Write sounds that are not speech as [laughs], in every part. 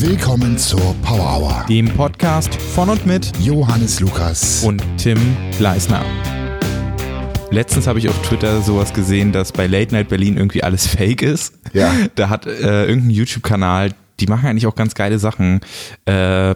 Willkommen zur Power Hour. dem Podcast von und mit Johannes Lukas. und Tim Gleisner. Letztens habe ich auf Twitter sowas gesehen, dass bei Late Night Berlin irgendwie alles [laughs] fake ist. Ja. Da hat äh, irgendein YouTube-Kanal, die machen eigentlich auch ganz geile Sachen. Äh,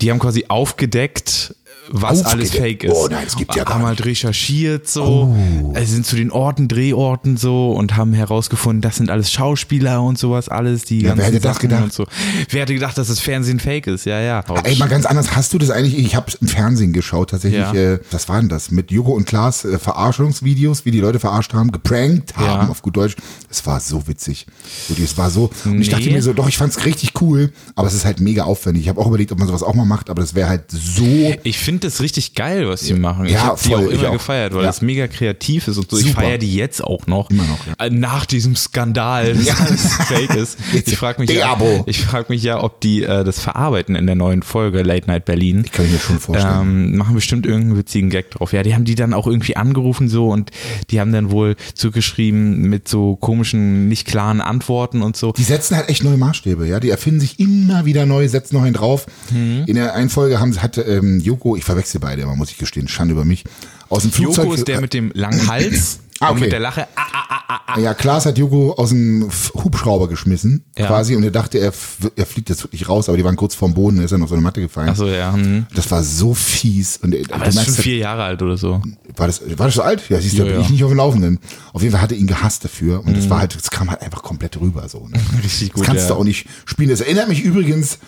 die haben quasi aufgedeckt, was Aufgedeckt? alles fake ist. Oh nein, das gibt ja gar Haben halt recherchiert so, also sind zu den Orten, Drehorten so und haben herausgefunden, das sind alles Schauspieler und sowas alles, die Ja, wer hätte das gedacht? und so. Wer hätte gedacht, dass das Fernsehen fake ist? Ja, ja. Ey, mal ganz anders, hast du das eigentlich, ich habe im Fernsehen geschaut, tatsächlich, Ja. äh, was war denn das, mit Joko und Klaas äh, Verarschungsvideos, wie die Leute verarscht haben, geprankt haben, Ja. auf gut Deutsch. Es war so witzig. Wirklich, Es war so, und ich Nee. dachte mir so, doch, ich fand's richtig cool, aber es ist halt mega aufwendig. Ich habe auch überlegt, ob man sowas auch mal macht, aber das wäre halt so, Ich finde das richtig geil, was die machen. ich Ja, habe die auch ich immer auch. gefeiert, weil Ja. das mega kreativ ist und so. Ich Super. feiere die jetzt auch noch. Immer noch, ja. Äh, Nach diesem Skandal, dass Ja. [laughs] alles fake ist. Ich frage mich, ja, ich frag mich ja, ob die äh, das verarbeiten in der neuen Folge Late Night Berlin. ich kann mir schon vorstellen. Ähm, machen bestimmt irgendeinen witzigen Gag drauf. Ja, die haben die dann auch irgendwie angerufen so und die haben dann wohl zugeschrieben mit so komischen, nicht klaren Antworten und so. Die setzen halt echt neue Maßstäbe, ja. Die erfinden sich immer wieder neu, setzen noch einen drauf. Mhm. In der einen Folge haben, hat ähm, Joko, ich verwechsel beide, aber muss ich gestehen, Schande über mich, aus dem Flugzeug. Joko ist der mit dem langen [clears throat] Hals Ah, und okay. mit der Lache. Ah, ah, ah, ah. Ja, Klaas hat Joko aus dem Hubschrauber geschmissen, Ja. quasi, und er dachte, er, er fliegt jetzt wirklich raus, aber die waren kurz vorm Boden, er ist dann auf so eine Matte gefallen. Achso, ja. Hm. Das war so fies. Und, äh, Aber das ist schon halt- vier Jahre alt oder so. war das, war das so alt? Ja, siehst du, da bin ja. ich nicht auf dem Laufenden. Auf jeden Fall hatte ihn gehasst dafür und das war halt, das kam halt einfach komplett rüber so. Ne? [laughs] Richtig gut, Das kannst ja. du auch nicht spielen. Das erinnert mich übrigens,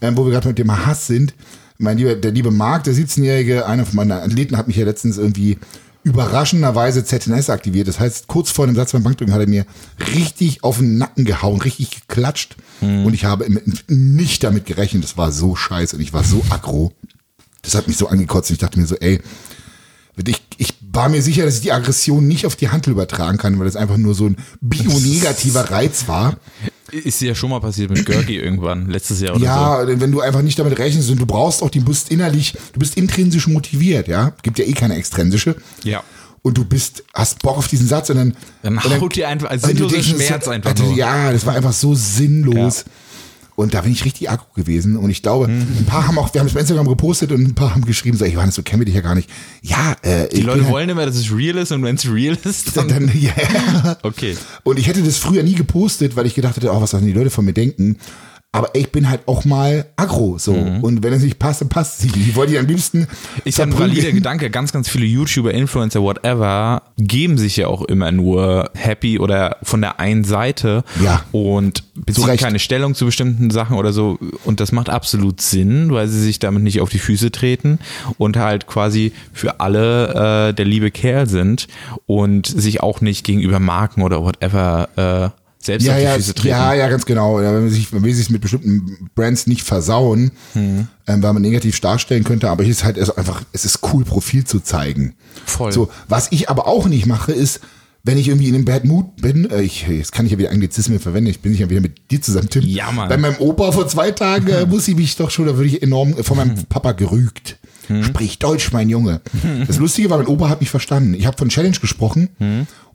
ähm, wo wir gerade mit dem Hass sind. Mein lieber, der liebe Marc, der 17-jährige, einer von meinen Athleten, hat mich ja letztens irgendwie überraschenderweise ZNS aktiviert. Das heißt, kurz vor dem Satz beim Bankdrücken hat er mir richtig auf den Nacken gehauen, richtig geklatscht. Mhm. Und ich habe nicht damit gerechnet. Das war so scheiße und ich war so aggro. Das hat mich so angekotzt. Ich dachte mir so, ey, ich, ich war mir sicher, dass ich die Aggression nicht auf die Handel übertragen kann, weil das einfach nur so ein bionegativer Reiz war. Ist ja schon mal passiert mit Görgi [clears throat] irgendwann, letztes Jahr oder Ja, wenn du einfach nicht damit rechnest und du brauchst auch, du bist innerlich, du bist intrinsisch motiviert, ja. Gibt ja eh keine extrinsische. so. Ja. Und du bist, hast Bock auf diesen Satz und dann. Dann und haut dir einfach- du sinnloser denkst, Schmerz so- einfach nur. Ja, das war einfach so sinnlos. Und da bin ich richtig aggro gewesen. Und ich glaube, Mhm. ein paar haben auch, wir haben es bei Instagram gepostet und ein paar haben geschrieben, so, ey, Johannes, so kennen wir dich ja gar nicht. Ja, äh, Die Leute wollen immer, dass es real ist und wenn es real ist, [laughs] dann. dann, ja. Okay. Und ich hätte das früher nie gepostet, weil ich gedacht hätte, oh, was sollen die Leute von mir denken? Aber ich bin halt auch mal aggro, so. Und wenn es nicht passt, dann passt es nicht. Ich wollte die am liebsten Ist ja ein valider Gedanke. Ganz, ganz viele YouTuber, Influencer, whatever, geben sich ja auch immer nur happy oder von der einen Seite Ja. und beziehen Recht. keine Stellung zu bestimmten Sachen oder so. Und das macht absolut Sinn, weil sie sich damit nicht auf die Füße treten und halt quasi für alle äh, der liebe Kerl sind und sich auch nicht gegenüber Marken oder whatever äh, selbst ja, auf die ja, Füße treten. ja, ja, ganz genau. Wenn man sich, man will sich mit bestimmten Brands nicht versauen, Hm. ähm, weil man negativ darstellen könnte, aber es ist halt einfach, es ist cool, Profil zu zeigen. Voll. So, was ich aber auch nicht mache, ist, wenn ich irgendwie in einem Bad Mood bin, äh, ich, jetzt kann ich ja wieder Anglizismen verwenden, ich bin nicht ja wieder mit dir zusammen, Tim. Ja, Mann. Bei meinem Opa vor zwei Tagen äh, [laughs] muss ich mich doch schon, da würde ich enorm äh, von meinem [laughs] Papa gerügt. Sprich Deutsch, mein Junge. Das Lustige war, mein Opa hat mich verstanden. Ich habe von Challenge gesprochen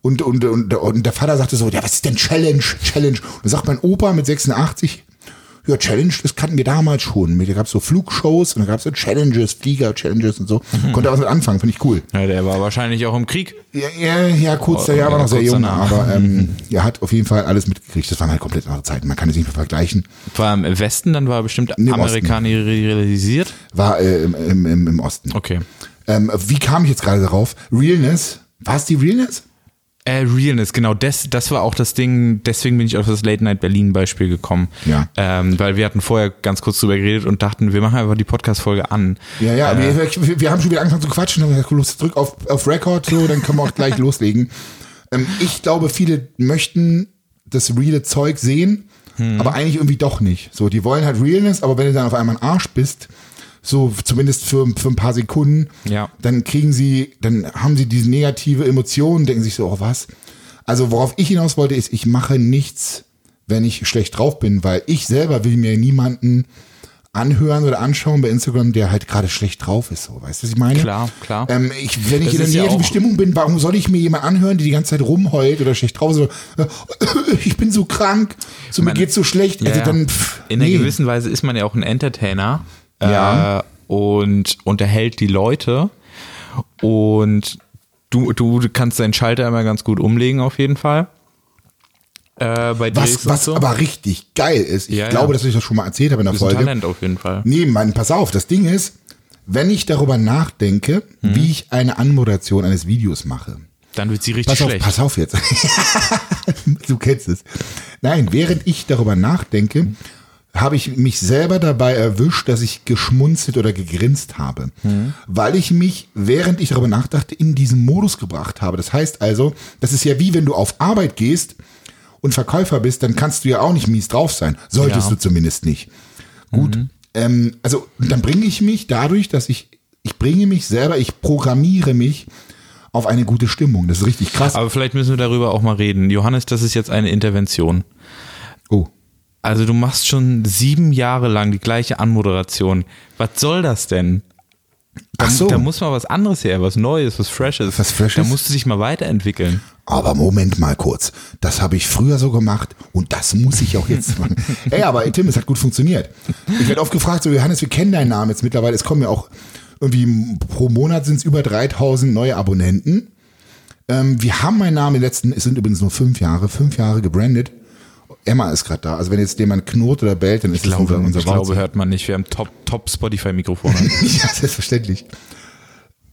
und, und, und, und der Vater sagte so, ja, was ist denn Challenge? Challenge. Und dann sagt mein Opa mit 86, ja, Challenge, das kannten wir damals schon. Da gab es so Flugshows und da gab es so Challenges, Flieger-Challenges und so. Konnte er was mit anfangen, finde ich cool. Ja, der war wahrscheinlich auch im Krieg. Ja, ja, ja kurz, Oh, der Jahr war noch sehr jung, aber ähm, er hat auf jeden Fall alles mitgekriegt. Das waren halt komplett andere Zeiten. Man kann es nicht mehr vergleichen. War im Westen, dann war er bestimmt Nee, amerikanisiert. War äh, im, im, im, im Osten. Okay. Ähm, wie kam ich jetzt gerade darauf? Realness? War es die Realness? Äh, Realness, genau, das, das war auch das Ding, deswegen bin ich auf das Late Night Berlin Beispiel gekommen. Ja. Ähm, weil wir hatten vorher ganz kurz drüber geredet und dachten, wir machen einfach die Podcast-Folge an. Ja, ja, Äh, wir, wir, wir haben schon wieder angefangen zu quatschen. Haben gesagt, los, drück auf, auf Record, so, dann können wir auch gleich [laughs] loslegen. Ähm, ich glaube, viele möchten das reale Zeug sehen, Hm. aber eigentlich irgendwie doch nicht. So, die wollen halt Realness, aber wenn du dann auf einmal ein Arsch bist, so zumindest für, für ein paar Sekunden, Ja. dann kriegen sie, dann haben sie diese negative Emotion, denken sich so, oh was. Also worauf ich hinaus wollte, ist, ich mache nichts, wenn ich schlecht drauf bin, weil ich selber will mir niemanden anhören oder anschauen bei Instagram, der halt gerade schlecht drauf ist. So, weißt du, was ich meine? Klar, klar. Ähm, ich, wenn ich Das in der ja negativen auch- Stimmung bin, warum soll ich mir jemand anhören, die die ganze Zeit rumheult oder schlecht drauf ist? So, äh, ich bin so krank, so mir geht's so schlecht. Also Ja, dann, pff, in einer nee. gewissen Weise ist man ja auch ein Entertainer Ja. äh, und unterhält die Leute und du, du kannst deinen Schalter immer ganz gut umlegen auf jeden Fall. Äh, Was, was so. aber richtig geil ist, ich Ja, ja. glaube, dass ich das schon mal erzählt habe in der Folge. Talent auf jeden Fall. Nee, Mann, pass auf, das Ding ist, wenn ich darüber nachdenke, Mhm. wie ich eine Anmoderation eines Videos mache. Dann wird sie richtig Pass auf, schlecht. pass auf jetzt. [laughs] du kennst es. Nein, während ich darüber nachdenke, habe ich mich selber dabei erwischt, dass ich geschmunzelt oder gegrinst habe. Mhm. Weil ich mich, während ich darüber nachdachte, in diesen Modus gebracht habe. Das heißt also, das ist ja wie wenn du auf Arbeit gehst und Verkäufer bist, dann kannst du ja auch nicht mies drauf sein. Solltest Ja. Mhm. du zumindest nicht. Gut. Ähm, also dann bringe ich mich dadurch, dass ich, ich bringe mich selber, ich programmiere mich auf eine gute Stimmung. Das ist richtig krass. Aber vielleicht müssen wir darüber auch mal reden. Johannes, das ist jetzt eine Intervention. Also du machst schon sieben Jahre lang die gleiche Anmoderation. Was soll das denn? Da, Ach so. da muss mal was anderes her, was Neues, was Freshes. Was Freshes? Da musst du dich mal weiterentwickeln. Aber Moment mal kurz. Das habe ich früher so gemacht und das muss ich auch jetzt machen. [laughs] Ey, aber Tim, es hat gut funktioniert. Ich werde oft gefragt, so Johannes, wir kennen deinen Namen jetzt mittlerweile. Es kommen ja auch irgendwie pro Monat sind es über 3000 neue Abonnenten. Ähm, wir haben meinen Namen in den letzten, es sind übrigens nur fünf Jahre, fünf Jahre gebrandet. Emma ist gerade da. Also wenn jetzt jemand knurrt oder bellt, dann ist Ich das glaube, unser, unser ich glaube, Wahrzeichen. hört man nicht. Wir haben top, top Spotify-Mikrofone. [laughs] ja, selbstverständlich.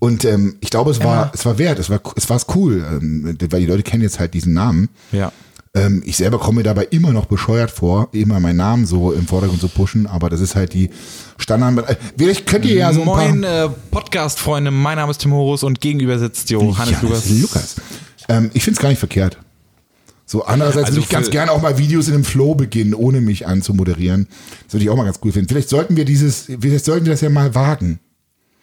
Und ähm, ich glaube, es war, es war wert, es war, es war cool, ähm, weil die Leute kennen jetzt halt diesen Namen. ja. Ähm, ich selber komme mir dabei immer noch bescheuert vor, immer meinen Namen so im Vordergrund zu pushen, aber das ist halt die Standard. Äh, vielleicht könnt ihr ja so ein Moin, paar. äh, Podcast-Freunde. Mein Name ist Tim Horus und gegenüber sitzt Johannes Ja, Lukas. Lukas. Ähm, ich finde es gar nicht verkehrt. So, andererseits Also würde ich ganz gerne auch mal Videos in einem Flow beginnen, ohne mich anzumoderieren. Das würde ich auch mal ganz cool finden. Vielleicht sollten wir dieses, vielleicht sollten wir das ja mal wagen.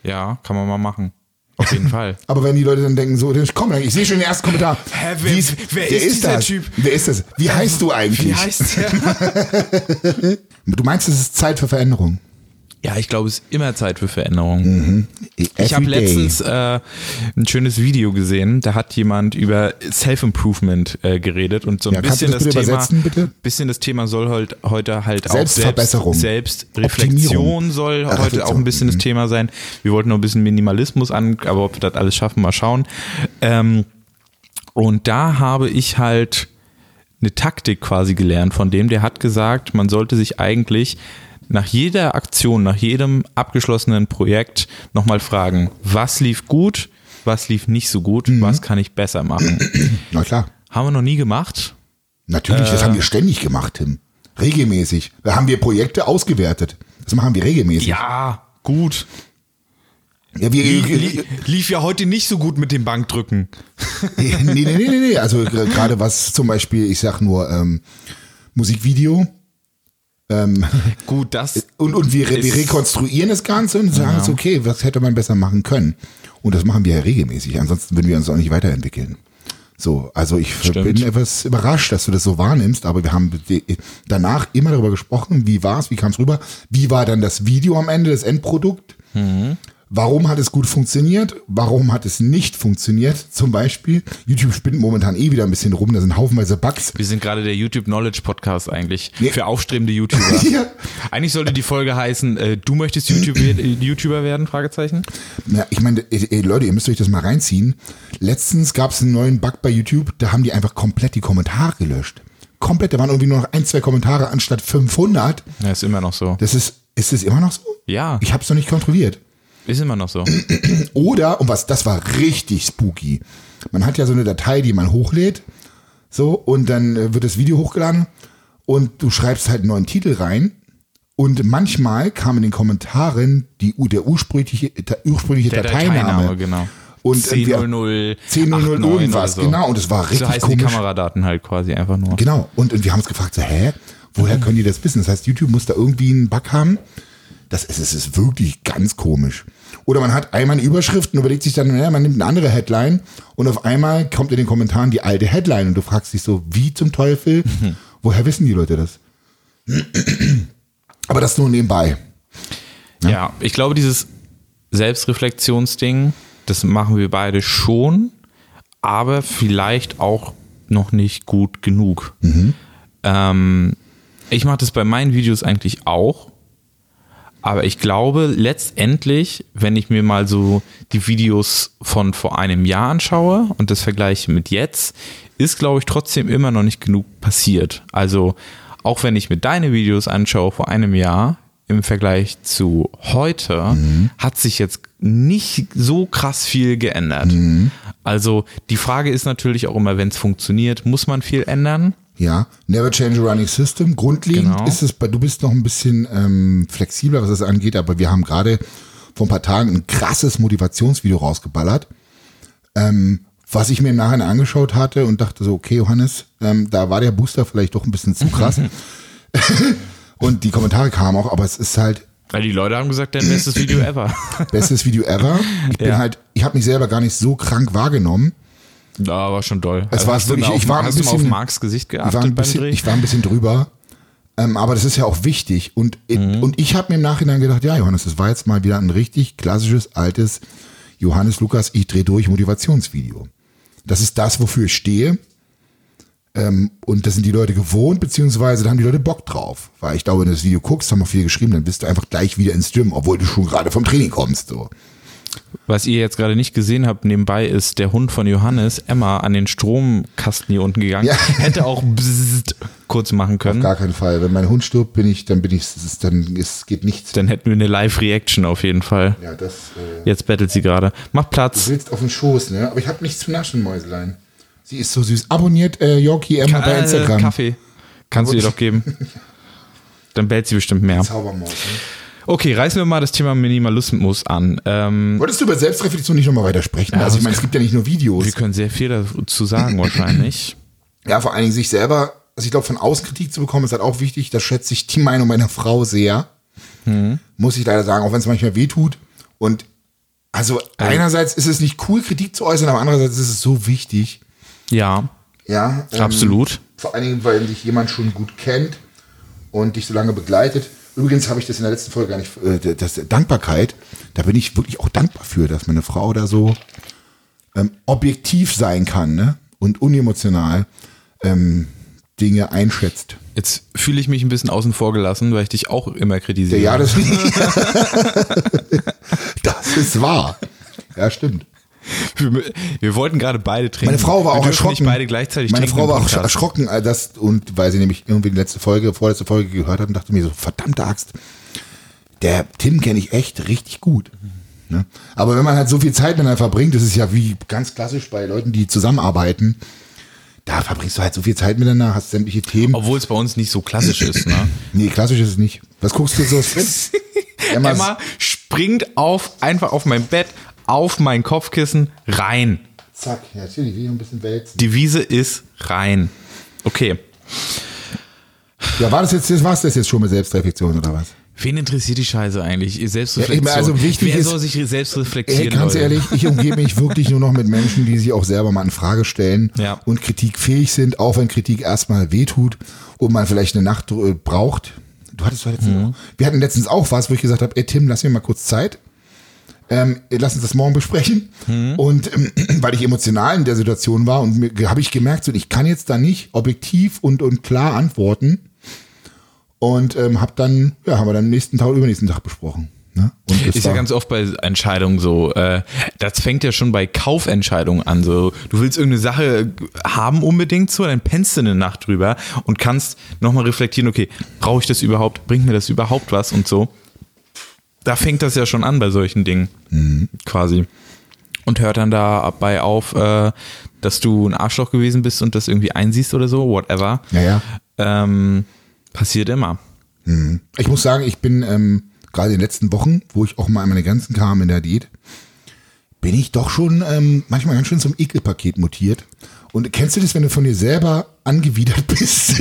Ja, kann man mal machen. Auf jeden [laughs] Fall. Aber wenn die Leute dann denken, so, komm, ich sehe schon den ersten Kommentar. Hä, wer- Wie ist, wer wer ist dieser das? Typ? Wer ist das? Wie heißt du eigentlich? Wie heißt der? [laughs] Du meinst, es ist Zeit für Veränderung? Ja, ich glaube, es ist immer Zeit für Veränderung. Mhm. Ich habe letztens äh, ein schönes Video gesehen, da hat jemand über Self-Improvement äh, geredet und so ein Ja, bisschen das das, Thema, bisschen das Thema soll halt heute halt auch Selbstverbesserung. Selbst, Selbstreflexion soll Ach, heute auch ein bisschen das Mhm. Thema sein. Wir wollten noch ein bisschen Minimalismus an, aber ob wir das alles schaffen, mal schauen. Ähm, und da habe ich halt eine Taktik quasi gelernt von dem, der hat gesagt, man sollte sich eigentlich nach jeder Aktion, nach jedem abgeschlossenen Projekt nochmal fragen, was lief gut, was lief nicht so gut, Mhm. was kann ich besser machen. [clears throat] Na klar. Haben wir noch nie gemacht. Natürlich, Äh. das haben wir ständig gemacht, Tim. Regelmäßig. Da haben wir Projekte ausgewertet. Das machen wir regelmäßig. Ja, gut. Ja, wir, lief ja heute nicht so gut mit dem Bankdrücken. [laughs] nee, nee, nee, nee, nee. Also gerade was zum Beispiel, ich sag nur ähm, Musikvideo. Ähm, [laughs] Gut, das und, und wir, wir rekonstruieren das Ganze und sagen uns, okay, was hätte man besser machen können? Und das machen wir ja regelmäßig. Ansonsten würden wir uns auch nicht weiterentwickeln. So, also ich Stimmt. bin etwas überrascht, dass du das so wahrnimmst, aber wir haben danach immer darüber gesprochen, wie war es, wie kam es rüber, wie war dann das Video am Ende, das Endprodukt, warum hat es gut funktioniert, warum hat es nicht funktioniert, zum Beispiel, YouTube spinnt momentan eh wieder ein bisschen rum, da sind haufenweise Bugs. Wir sind gerade der YouTube Knowledge Podcast eigentlich Nee. für aufstrebende YouTuber. [laughs] Ja. Eigentlich sollte die Folge heißen, äh, du möchtest YouTube, äh, YouTuber werden? Fragezeichen. Na, ich meine, ey, ey, Leute, ihr müsst euch das mal reinziehen. Letztens gab es einen neuen Bug bei YouTube, da haben die einfach komplett die Kommentare gelöscht. Komplett, da waren irgendwie nur noch ein, zwei Kommentare anstatt 500. Ja, ist immer noch so. Das ist, ist es immer noch so? Ja, Ich habe es noch nicht kontrolliert. Ist immer noch so. [clears throat] Oder, und was, das war richtig spooky. Man hat ja so eine Datei, die man hochlädt, so, und dann äh, wird das Video hochgeladen und du schreibst halt einen neuen Titel rein. Und manchmal kam in den Kommentaren die, der ursprüngliche, der ursprüngliche Der Dateinamen. Dateiname, genau. Und irgendwie- 10.00 10.00 89 irgendwas, so. genau. Und es war richtig So die komisch. Kameradaten halt quasi einfach nur. Genau. Und, und wir haben uns gefragt, so, hä? Woher können die das wissen? Das heißt, YouTube muss da irgendwie einen Bug haben. Das ist, es ist wirklich ganz komisch. Oder man hat einmal eine Überschrift und überlegt sich dann, naja, man nimmt eine andere Headline und auf einmal kommt in den Kommentaren die alte Headline und du fragst dich so, wie zum Teufel? Woher wissen die Leute das? Aber das nur nebenbei. Ja, ich glaube, dieses Selbstreflexionsding, das machen wir beide schon, aber vielleicht auch noch nicht gut genug. Ähm, ich mache das bei meinen Videos eigentlich auch, aber ich glaube letztendlich, wenn ich mir mal so die Videos von vor einem Jahr anschaue und das vergleiche mit jetzt, ist glaube ich trotzdem immer noch nicht genug passiert. Also auch wenn ich mir deine Videos anschaue vor einem Jahr im Vergleich zu heute, hat sich jetzt nicht so krass viel geändert. Also die Frage ist natürlich auch immer, wenn es funktioniert, muss man viel ändern? Ja, never change a running system. Grundlegend Genau. ist es, bei- du bist noch ein bisschen ähm, flexibler, was das angeht, aber wir haben gerade vor ein paar Tagen ein krasses Motivationsvideo rausgeballert, ähm, was ich mir im Nachhinein angeschaut hatte und dachte so, okay, Johannes, ähm, da war der Booster vielleicht doch ein bisschen zu krass. [laughs] und die Kommentare kamen auch, aber es ist halt Weil die Leute haben gesagt, dein bestes Video ever. bestes Video ever. Ich bin Ja. halt, ich habe mich selber gar nicht so krank wahrgenommen. Ja, war schon doll. Es war hast du wirklich- auf, ich war ein mal auf bisschen- Marks Gesicht Ich war, geachtet ein beim bisschen, Dreh? ich war ein bisschen drüber. Ähm, aber das ist ja auch wichtig. Und, Mhm. und ich habe mir im Nachhinein gedacht, ja, Johannes, das war jetzt mal wieder ein richtig klassisches, altes Johannes Lukas, ich dreh durch Motivationsvideo. Das ist das, wofür ich stehe. Ähm, und das sind die Leute gewohnt, beziehungsweise da haben die Leute Bock drauf. Weil ich glaube, wenn du das Video guckst, haben auch viele geschrieben, dann bist du einfach gleich wieder ins Gym, obwohl du schon gerade vom Training kommst. So. Was ihr jetzt gerade nicht gesehen habt nebenbei, ist der Hund von Johannes, Emma, an den Stromkasten hier unten gegangen. Ja. [laughs] Hätte auch bzzzt kurz machen können. Gar keinen Fall. Wenn mein Hund stirbt, bin ich, dann bin ich, es dann ist, geht nichts. Dann hätten wir eine Live-Reaction auf jeden Fall. Ja, das. Äh, Jetzt bettelt sie gerade. Mach Platz. Du willst auf den Schoß, ne? Aber ich habe nichts zu naschen, Mäuselein. Sie ist so süß. Abonniert äh, Yorkie Emma bei Äh, Instagram. Kaffee. Kannst du ihr doch geben. [laughs] Dann bellt sie bestimmt mehr. Zaubermaus. Ne? Okay, reißen wir mal das Thema Minimalismus an. Ähm, Wolltest du über Selbstreflexion nicht nochmal weiter sprechen? also ich meine, es gibt ja nicht nur Videos. wir können sehr viel dazu sagen wahrscheinlich. [clears throat] Ja, vor allen Dingen sich selber, also ich glaube, von außen Kritik zu bekommen, ist halt auch wichtig. Da schätze ich die Meinung meiner Frau sehr. Muss ich leider sagen, auch wenn es manchmal weh tut. Und also einerseits ist es nicht cool, Kritik zu äußern, aber andererseits ist es so wichtig. Ja, Ja, ähm, absolut. Vor allen Dingen, weil dich jemand schon gut kennt und dich so lange begleitet. Übrigens habe ich das in der letzten Folge gar nicht, äh, das Dankbarkeit, da bin ich wirklich auch dankbar für, dass meine Frau da so ähm, objektiv sein kann ne? und unemotional ähm, Dinge einschätzt. Jetzt fühle ich mich ein bisschen außen vor gelassen, weil ich dich auch immer kritisiere. Ja, das, [laughs] [laughs] das ist wahr. Ja, stimmt. Wir, wir wollten gerade beide trinken. Meine Frau war auch erschrocken. beide gleichzeitig Meine Frau war auch erschrocken, äh, das, und weil sie nämlich irgendwie die letzte Folge, vorletzte Folge gehört hat und dachte mir so, verdammte Axt, der Tim kenne ich echt richtig gut. Ne? Aber wenn man halt so viel Zeit miteinander verbringt, das ist ja wie ganz klassisch bei Leuten, die zusammenarbeiten, da verbringst du halt so viel Zeit miteinander, hast sämtliche Themen. Obwohl es bei uns nicht so klassisch ist. Ne? [clears throat] Nee, klassisch ist es nicht. Was guckst du so? [laughs] Emma, Emma springt auf, einfach auf mein Bett, auf mein Kopfkissen, rein. Zack, ja, natürlich, wie ein bisschen wälzen. Die Wiese ist rein. Okay. Ja, war das jetzt, das war's das jetzt schon mit Selbstreflexion oder was? Wen interessiert die Scheiße eigentlich? Selbstreflexion. Ja, also wichtig Wer ist- soll sich selbst reflektieren? Ey, ganz Leute? ehrlich, ich umgebe mich [laughs] wirklich nur noch mit Menschen, die sich auch selber mal in Frage stellen Ja. und kritikfähig sind, auch wenn Kritik erstmal wehtut und man vielleicht eine Nacht äh, braucht. Du hattest doch letztens Mhm. Wir hatten letztens auch was, wo ich gesagt habe, ey Tim, lass mir mal kurz Zeit. Ähm, lass uns das morgen besprechen. Mhm. Und ähm, [clears throat] weil ich emotional in der Situation war und habe ich gemerkt, so, ich kann jetzt da nicht objektiv und, und klar antworten. Und ähm, hab dann, ja, haben wir dann am nächsten Tag, übernächsten Tag besprochen. Ne? Ist ja ganz oft bei Entscheidungen so, äh, das fängt ja schon bei Kaufentscheidungen an. So, du willst irgendeine Sache haben unbedingt so, dann pennst du eine Nacht drüber und kannst nochmal reflektieren, okay, brauche ich das überhaupt, bringt mir das überhaupt was und so. Da fängt das ja schon an bei solchen Dingen, quasi. Und hört dann dabei auf, äh, dass du ein Arschloch gewesen bist und das irgendwie einsiehst oder so, whatever. Ja, ja. Ähm, passiert immer. Ich muss sagen, ich bin ähm, gerade in den letzten Wochen, wo ich auch mal an meine Grenzen kam in der Diät, bin ich doch schon ähm, manchmal ganz schön zum Ekelpaket mutiert. Und kennst du das, wenn du von dir selber angewidert [laughs] bist,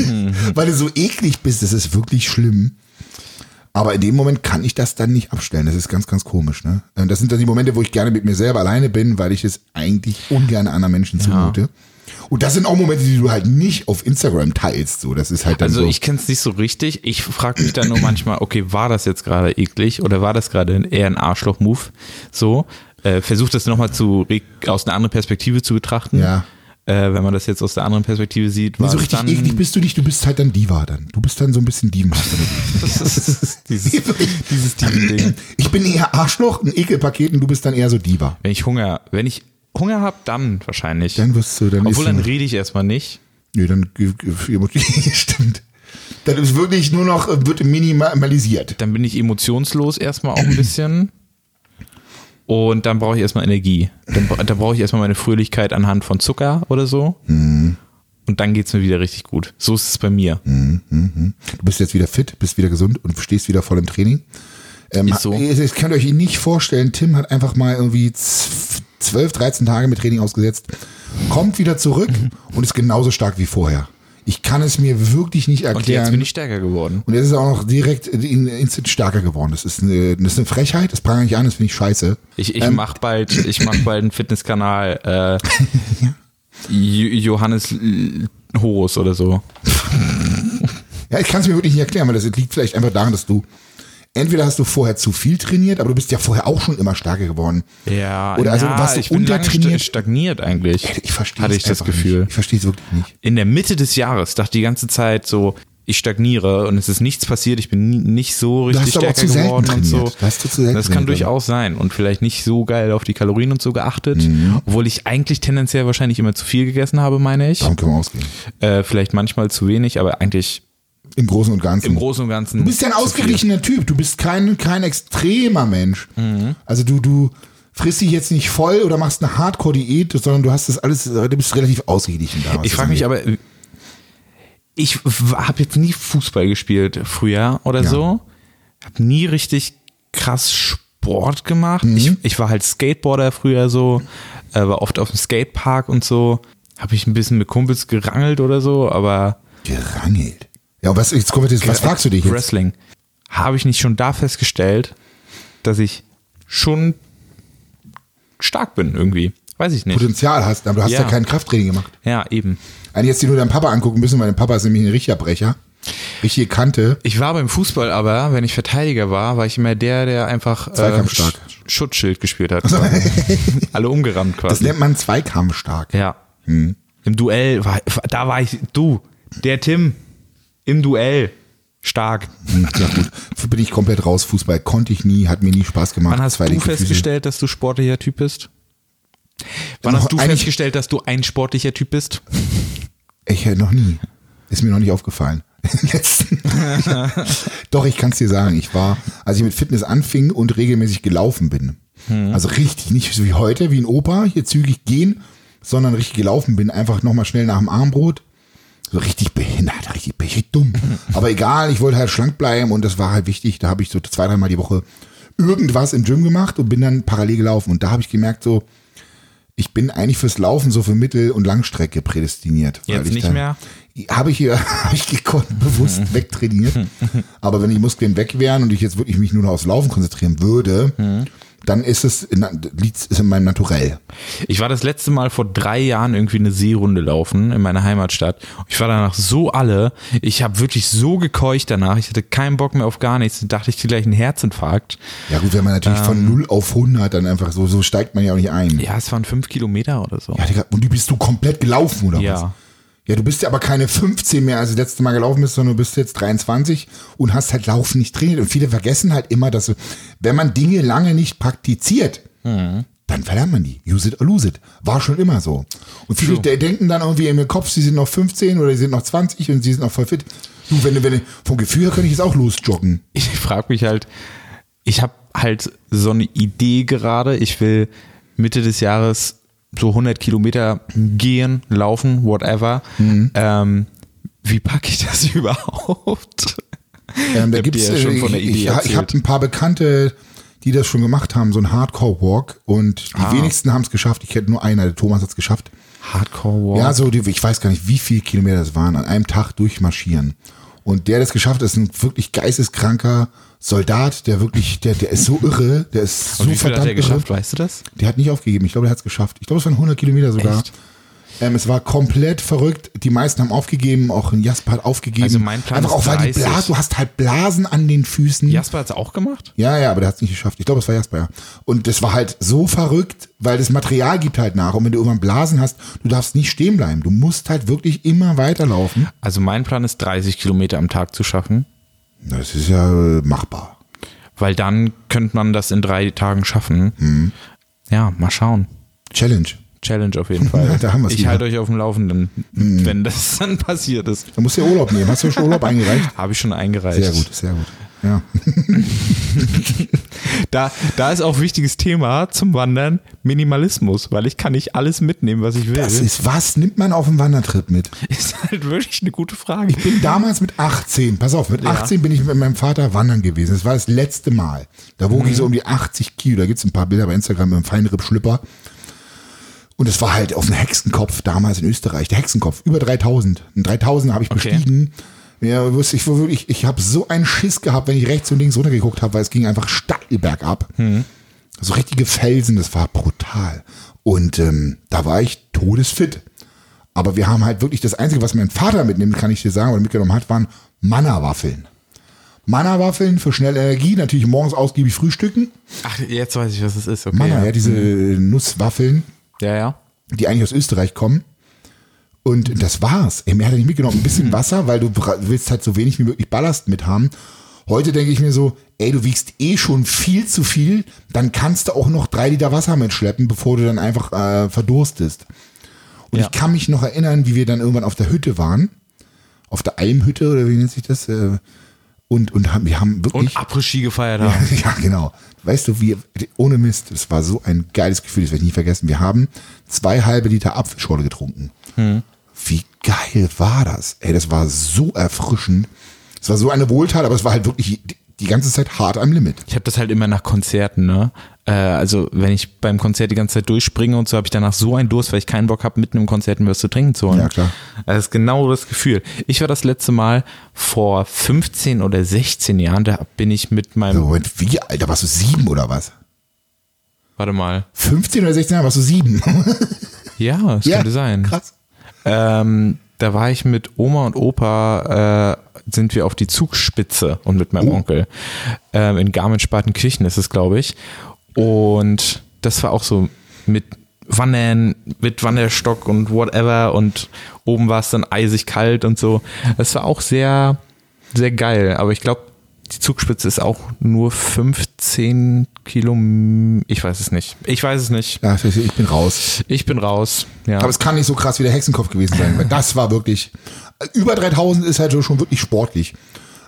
weil du so eklig bist? Das ist wirklich schlimm. Aber in dem Moment kann ich das dann nicht abstellen. Das ist ganz, ganz komisch. Ne? Ähm, Das sind dann die Momente, wo ich gerne mit mir selber alleine bin, weil ich es eigentlich ungern anderen Menschen zumute. Und das sind auch Momente, die du halt nicht auf Instagram teilst. So, das ist halt dann Also so. ich kenne es nicht so richtig. Ich frage mich dann nur manchmal, okay, war das jetzt gerade eklig oder war das gerade eher ein Arschloch-Move? So, äh, versuch das nochmal zu aus einer anderen Perspektive zu betrachten. Ja. Äh, wenn man das jetzt aus der anderen Perspektive sieht, Nee, war so es richtig dann eklig bist du nicht, du bist halt dann Diva dann. Du bist dann so ein bisschen dievenhaft. [laughs] dieses, [laughs] dieses Ding. Ich bin eher Arschloch, ein Ekelpaket und du bist dann eher so Diva. Wenn ich Hunger, wenn ich Hunger habe, dann wahrscheinlich. Dann wirst du, dann Obwohl dann rede ich erstmal nicht. nee, dann [laughs] stimmt. Dann ist wirklich nur noch, äh, wird minimalisiert. Dann bin ich emotionslos erstmal auch ein bisschen. Und dann brauche ich erstmal Energie. Dann, dann brauche ich erstmal meine Fröhlichkeit anhand von Zucker oder so. Mhm. Und dann geht's mir wieder richtig gut. So ist es bei mir. Du bist jetzt wieder fit, bist wieder gesund und stehst wieder voll im Training. Ähm, Ist so. ihr könnt euch nicht vorstellen, Tim hat einfach mal irgendwie z- 12, 13 Tage mit Training ausgesetzt, kommt wieder zurück und ist genauso stark wie vorher. Ich kann es mir wirklich nicht Und erklären. jetzt bin ich stärker geworden. Und jetzt ist er auch noch direkt in- instant stärker geworden. Das ist eine, das ist eine Frechheit, das prangere ich an, das finde ich scheiße. Ich, ich Ähm, mach bald, ich mach bald einen Fitnesskanal, äh, [laughs] Jo- Johannes Horus oder so. Ja, ich kann es mir wirklich nicht erklären, weil das liegt vielleicht einfach daran, dass du entweder hast du vorher zu viel trainiert, aber du bist ja vorher auch schon immer stärker geworden. Ja, Oder also ja, warst du ich bin untertrainiert? sta- stagniert eigentlich. Ich verstehe Hatte ich das Gefühl. Nicht. Ich verstehe es wirklich nicht. In der Mitte des Jahres dachte ich die ganze Zeit so, ich stagniere und es ist nichts passiert, ich bin nie, nicht so richtig stärker geworden und so. trainiert. Da hast du zu selten das kann durchaus sein und vielleicht nicht so geil auf die Kalorien und so geachtet, Mhm. obwohl ich eigentlich tendenziell wahrscheinlich immer zu viel gegessen habe, meine ich. Darum können wir ausgehen. Äh, vielleicht manchmal zu wenig, aber eigentlich Im Großen und Ganzen. im Großen und Ganzen. du bist ja ein ausgeglichener Typ. Du bist kein, kein extremer Mensch. Mhm. Also du, du frisst dich jetzt nicht voll oder machst eine Hardcore-Diät, sondern du hast das alles, du bist relativ ausgeglichen da. was Ich frage mich aber, ich habe jetzt nie Fußball gespielt früher oder Ja. so. Habe nie richtig krass Sport gemacht. Mhm. Ich, ich war halt Skateboarder früher so, äh, war oft auf dem Skatepark und so. Habe ich ein bisschen mit Kumpels gerangelt oder so, aber Gerangelt. Ja, was, jetzt kommt jetzt, was fragst du dich jetzt? Wrestling. Habe ich nicht schon da festgestellt, dass ich schon stark bin irgendwie. Weiß ich nicht. Potenzial hast, aber du hast ja, Ja. kein Krafttraining gemacht. Ja, eben. Eigentlich jetzt die nur deinen Papa angucken müssen, weil dein Papa ist nämlich ein richtiger Brecher. Richtige Kante. Ich war beim Fußball aber, wenn ich Verteidiger war, war ich immer der, der einfach äh. Sch- Schutzschild gespielt hat. [laughs] Alle umgerammt Das quasi. nennt man Zweikampfstark. Ja. Im Duell, war, da war ich, du, der Tim, im Duell, stark. Hm, Ja gut, bin ich komplett raus. Fußball konnte ich nie, hat mir nie Spaß gemacht. Wann hast Zwei du linke Füße. festgestellt, dass du sportlicher Typ bist? Wann hast du festgestellt, dass du ein sportlicher Typ bist? Ich äh, noch nie. Ist mir noch nicht aufgefallen. [laughs] [laughs] Doch, ich kann es dir sagen. Ich war, als ich mit Fitness anfing und regelmäßig gelaufen bin. Hm. Also richtig, nicht so wie heute, wie ein Opa, hier zügig gehen, sondern richtig gelaufen bin. Einfach nochmal schnell nach dem Armbrot. So richtig behindert, [laughs] richtig, richtig dumm. [laughs] Aber egal, ich wollte halt schlank bleiben und das war halt wichtig. Da habe ich so zwei, dreimal die Woche irgendwas im Gym gemacht und bin dann parallel gelaufen. Und da habe ich gemerkt, so, ich bin eigentlich fürs Laufen so für Mittel- und Langstrecke prädestiniert. Jetzt ich nicht mehr? Habe ich hier, [laughs] habe ich gekonnt, bewusst wegtrainiert. Aber wenn die Muskeln weg wären und ich jetzt wirklich mich nur noch aufs Laufen konzentrieren würde, dann ist es, in, liegt's- ist in meinem Naturell. Ich war das letzte Mal vor drei Jahren irgendwie eine Seerunde laufen in meiner Heimatstadt. Ich war danach so alle. Ich habe wirklich so gekeucht danach. Ich hatte keinen Bock mehr auf gar nichts. Da dachte ich gleich einen Herzinfarkt. Ja gut, wenn man natürlich von 0 auf 100 dann einfach so, so steigt man ja auch nicht ein. Ähm. Ja, es waren fünf Kilometer oder so. Ja, Digga, und die bist du komplett gelaufen, oder Ja. was? Ja, du bist ja aber keine 15 mehr, als du das letzte Mal gelaufen bist, sondern du bist jetzt 23 und hast halt Laufen nicht trainiert. Und viele vergessen halt immer, dass wenn man Dinge lange nicht praktiziert, Mhm. dann verlernt man die. Use it or lose it. War schon immer so. Und viele de- denken dann irgendwie in ihrem Kopf, sie sind noch 15 oder sie sind noch 20 und sie sind noch voll fit. Du, wenn du, wenn du, vom Gefühl her könnte ich jetzt auch losjoggen. Ich frage mich halt, ich habe halt so eine Idee gerade. Ich will Mitte des Jahres so 100 Kilometer gehen, laufen, whatever. Mhm. Ähm, wie packe ich das [laughs] überhaupt? Ähm, da gibt's, ja schon äh, von der Idee ich, ich habe erzählt. ein paar Bekannte, die das schon gemacht haben, so ein Hardcore-Walk und die Ah. wenigsten haben es geschafft. Ich hätte nur einer, der Thomas hat es geschafft. Hardcore Walk. Ja, so, die, ich weiß gar nicht, wie viele Kilometer das waren, an einem Tag durchmarschieren. Und der, der das geschafft hat, ist ein wirklich geisteskranker Soldat, der wirklich, der, der ist so irre, der ist so Und wie viel hat verdammt er geschafft, weißt du das? irre. Der hat nicht aufgegeben, ich glaube, der hat es geschafft. Ich glaube, es waren 100 Kilometer sogar. Echt? Ähm, es war komplett verrückt. Die meisten haben aufgegeben, auch ein Jasper hat aufgegeben. Also mein Plan Einfach ist auch, weil die 30. Blasen, du hast halt Blasen an den Füßen. Jasper hat es auch gemacht? Ja, ja, aber der hat es nicht geschafft. Ich glaube, es war Jasper, ja. Und das war halt so verrückt, weil das Material gibt halt nach. Und wenn du irgendwann Blasen hast, du darfst nicht stehen bleiben. Du musst halt wirklich immer weiterlaufen. Also mein Plan ist 30 Kilometer am Tag zu schaffen, Das ist ja äh, machbar. weil dann könnte man das in drei Tagen schaffen. Ja, mal schauen. Challenge. Challenge auf jeden Fall. [laughs] Da haben wir's ich halte euch auf dem Laufenden, wenn das [laughs] dann passiert ist. Da musst du ja Urlaub nehmen. Hast du schon Urlaub eingereicht? Habe ich schon eingereicht. Sehr gut, sehr gut. Ja. [laughs] Da, da ist auch wichtiges Thema zum Wandern Minimalismus, weil ich kann nicht alles mitnehmen, was ich will. Das ist, was nimmt man auf dem Wandertrip mit? ist halt wirklich eine gute Frage. bin damals mit 18, pass auf, mit 18 bin ich mit meinem Vater wandern gewesen. Das war das letzte Mal. Da wog ich so um die 80 Kilo. Da gibt's ein paar Bilder bei Instagram mit einem Feinripp-Schlüpper. Und es war halt auf dem Hexenkopf damals in Österreich. Der Hexenkopf, über 3000. Ein 3000 habe ich Okay. bestiegen. Ja, ich, ich, ich habe so einen Schiss gehabt, wenn ich rechts und links runtergeguckt habe, weil es ging einfach steil bergab. So richtige Felsen, das war brutal. Und ähm, da war ich todesfit. Aber wir haben halt wirklich das Einzige, was mein Vater mitnimmt, kann ich dir sagen, oder mitgenommen hat, waren Manna-Waffeln. Manna-Waffeln für schnelle Energie, natürlich morgens ausgiebig frühstücken. Ach, jetzt weiß ich, was es ist. Okay, Manna, ja, ja. diese Nusswaffeln, ja, ja. die eigentlich aus Österreich kommen. Und das war's. Ey, mehr hat er nicht mitgenommen. Ein bisschen [laughs] Wasser, weil du willst halt so wenig wie möglich Ballast mit haben. Heute denke ich mir so, ey, du wiegst eh schon viel zu viel, dann kannst du auch noch drei Liter Wasser mitschleppen, bevor du dann einfach äh, verdurstest. Und Ja. ich kann mich noch erinnern, wie wir dann irgendwann auf der Hütte waren. Auf der Almhütte oder wie nennt sich das? Äh, Und, und haben, wir haben wirklich. Und Après-Ski gefeiert haben. [laughs] Ja, genau. Weißt du, wir, ohne Mist, es war so ein geiles Gefühl, das werde ich nie vergessen. Wir haben zwei halbe Liter Apfelschorle getrunken. Wie geil war das? Ey, das war so erfrischend. Es war so eine Wohltat, aber es war halt wirklich die, ganze Zeit hart am Limit. Ich habe das halt immer nach Konzerten, ne? Äh, also wenn ich beim Konzert die ganze Zeit durchspringe und so, habe ich danach so einen Durst, weil ich keinen Bock habe, mitten im Konzert mir was zu trinken zu holen. Ja, klar. Das ist genau das Gefühl. Ich war das letzte Mal vor 15 oder 16 Jahren, da bin ich mit meinem, So, Moment, wie, Alter, warst du sieben oder was? warte mal, 15 oder 16 Jahre warst du sieben. [laughs] ja, das könnte sein. Krass. Ähm, da war ich mit Oma und Opa, äh, sind wir auf die Zugspitze und mit meinem Oh. Onkel. Ähm, in Garmisch-Partenkirchen ist es, glaube ich. Und das war auch so mit Wandern, mit Wanderstock und whatever. Und oben war es dann eisig kalt und so. Das war auch sehr, sehr geil. Aber ich glaube, die Zugspitze ist auch nur 15 Kilo. Ich weiß es nicht. Ich weiß es nicht. Ja, ich bin raus. Ich bin raus. Ja. Aber es kann nicht so krass wie der Hexenkopf gewesen sein, weil das war wirklich, über 3000 ist halt schon wirklich sportlich.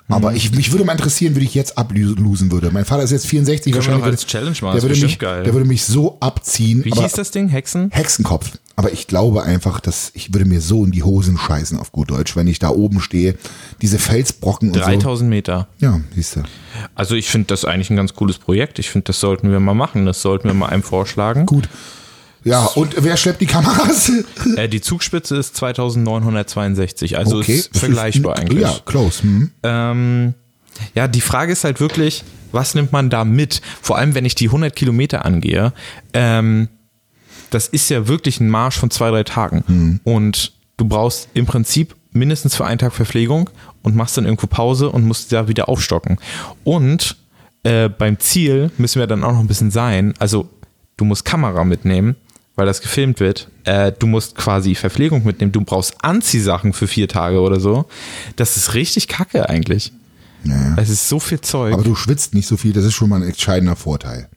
Aber Mhm. ich, mich würde mal interessieren, wie ich jetzt ablosen würde. Mein Vater ist jetzt 64, Können wir wahrscheinlich doch als würde- Challenge machen, Der würde, mich, geil. der würde mich so abziehen. Wie hieß das Ding? Hexen? Hexenkopf. Aber ich glaube einfach, dass ich würde mir so in die Hosen scheißen, auf gut Deutsch, wenn ich da oben stehe. Diese Felsbrocken und so. 3000 Meter. Ja, siehst du. Also ich finde das eigentlich ein ganz cooles Projekt. Ich finde, das sollten wir mal machen. Das sollten wir mal einem vorschlagen. Gut. Ja, und wer schleppt die Kameras? [laughs] Äh, die Zugspitze ist 2962, also Okay. ist vergleichbar eigentlich. Ja, close. Hm. Ähm, ja, die Frage ist halt wirklich, was nimmt man da mit? Vor allem, wenn ich die 100 Kilometer angehe. Ähm, das ist ja wirklich ein Marsch von zwei, drei Tagen. Hm. Und du brauchst im Prinzip mindestens für einen Tag Verpflegung und machst dann irgendwo Pause und musst da wieder aufstocken. Und äh, beim Ziel müssen wir dann auch noch ein bisschen sein. Also du musst Kamera mitnehmen, weil das gefilmt wird. Äh, du musst quasi Verpflegung mitnehmen. Du brauchst Anziehsachen für vier Tage oder so. Das ist richtig kacke eigentlich. Es ist so viel Zeug. Aber du schwitzt nicht so viel, das ist schon mal ein entscheidender Vorteil.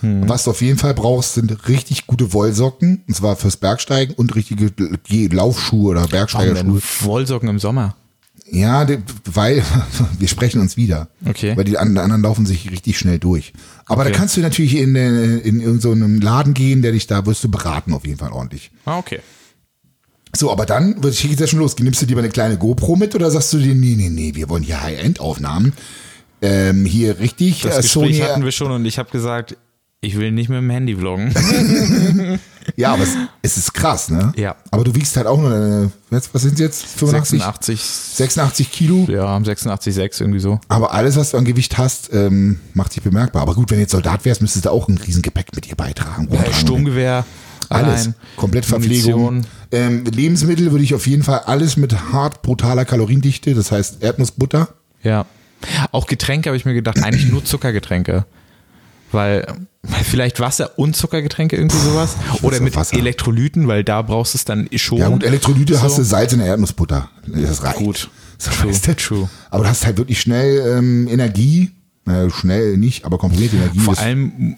Hm. Was du auf jeden Fall brauchst, sind richtig gute Wollsocken, und zwar fürs Bergsteigen und richtige Laufschuhe oder Bergsteigerschuhe. Wollsocken im Sommer? Ja, weil [laughs] wir sprechen uns wieder. Okay. Weil die an- anderen laufen sich richtig schnell durch. Aber Okay. da kannst du natürlich in, äh, in irgendeinem so einem Laden gehen, der dich da wirst du beraten auf jeden Fall ordentlich. Ah, okay. So, aber dann wird es ja schon los. Nimmst du dir mal eine kleine GoPro mit oder sagst du dir, nee, nee, nee, wir wollen hier High-End-Aufnahmen. Ähm, hier richtig Das äh, Gespräch Sony. hatten wir schon und ich habe gesagt, ich will nicht mit dem Handy vloggen. [laughs] Ja, aber es, es ist krass, ne? Ja. Aber du wiegst halt auch nur, äh, was sind jetzt? 85? 86, 86 Kilo. ja, 86,6 irgendwie so. Aber alles, was du an Gewicht hast, ähm, macht sich bemerkbar. Aber gut, wenn du jetzt Soldat wärst, müsstest du auch ein Riesengepäck mit dir beitragen. Äh, Sturmgewehr, Alles. allein, Komplett Verpflegung. Ähm, Lebensmittel würde ich auf jeden Fall alles mit hart brutaler Kaloriendichte, das heißt Erdnussbutter. Ja. Auch Getränke habe ich mir gedacht, eigentlich nur Zuckergetränke. Weil vielleicht Wasser und Zuckergetränke irgendwie sowas. Oder mit Wasser. Elektrolyten, weil da brauchst du es dann schon. Ja gut, Elektrolyte So. hast du Salz in der Erdnussbutter. Das reicht. Gut. Das True, weißt du. true. Aber du hast halt wirklich schnell ähm, Energie. Naja, schnell nicht, aber komprimierte Energie. Vor allem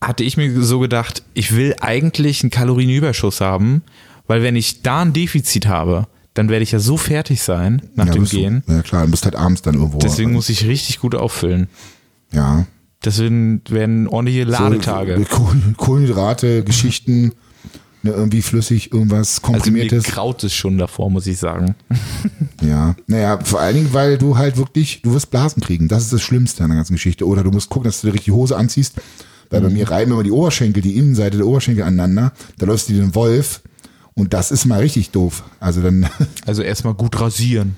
hatte ich mir so gedacht, ich will eigentlich einen Kalorienüberschuss haben, weil wenn ich da ein Defizit habe, dann werde ich ja so fertig sein nach ja, dem bist du- Gehen. Ja klar, du musst halt abends dann irgendwo. Deswegen muss ich richtig gut auffüllen. ja. Deswegen werden ordentliche Ladetage. So, Koh- Kohlenhydrate, Geschichten, ne, irgendwie flüssig, irgendwas Also komprimiertes. kraut es schon davor, muss ich sagen. [laughs] ja. Naja, vor allen Dingen, weil du halt wirklich, du wirst Blasen kriegen. Das ist das Schlimmste an der ganzen Geschichte. Oder du musst gucken, dass du dir richtig Hose anziehst. Weil bei Mhm. mir reiben immer die Oberschenkel, die Innenseite der Oberschenkel aneinander. Da läufst du den Wolf. Und das ist mal richtig doof. Also dann, [laughs] Also erstmal gut rasieren.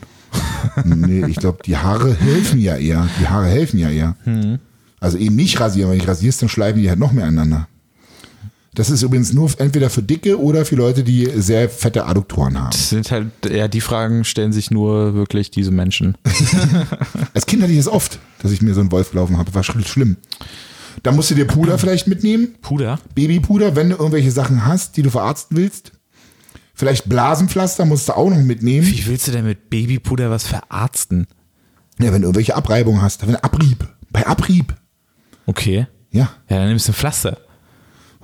nee, ich glaube, die Haare helfen ja eher. Die Haare helfen ja eher. Mhm. Also eben nicht rasieren, weil ich rasierst, dann schleifen die halt noch mehr aneinander. Das ist übrigens nur entweder für Dicke oder für Leute, die sehr fette Adduktoren haben. Das sind halt, ja, die Fragen stellen sich nur wirklich diese Menschen. [laughs] Als Kind hatte ich das oft, dass ich mir so einen Wolf gelaufen habe. War schlimm. schlimm. Da musst du dir Puder vielleicht mitnehmen. Puder? Babypuder, wenn du irgendwelche Sachen hast, die du verarzten willst. Vielleicht Blasenpflaster musst du auch noch mitnehmen. Wie willst du denn mit Babypuder was verarzten? Ja, wenn du irgendwelche Abreibungen hast. Wenn Abrieb. Bei Abrieb. Okay. Ja. Ja, dann nimmst du ein Pflaster.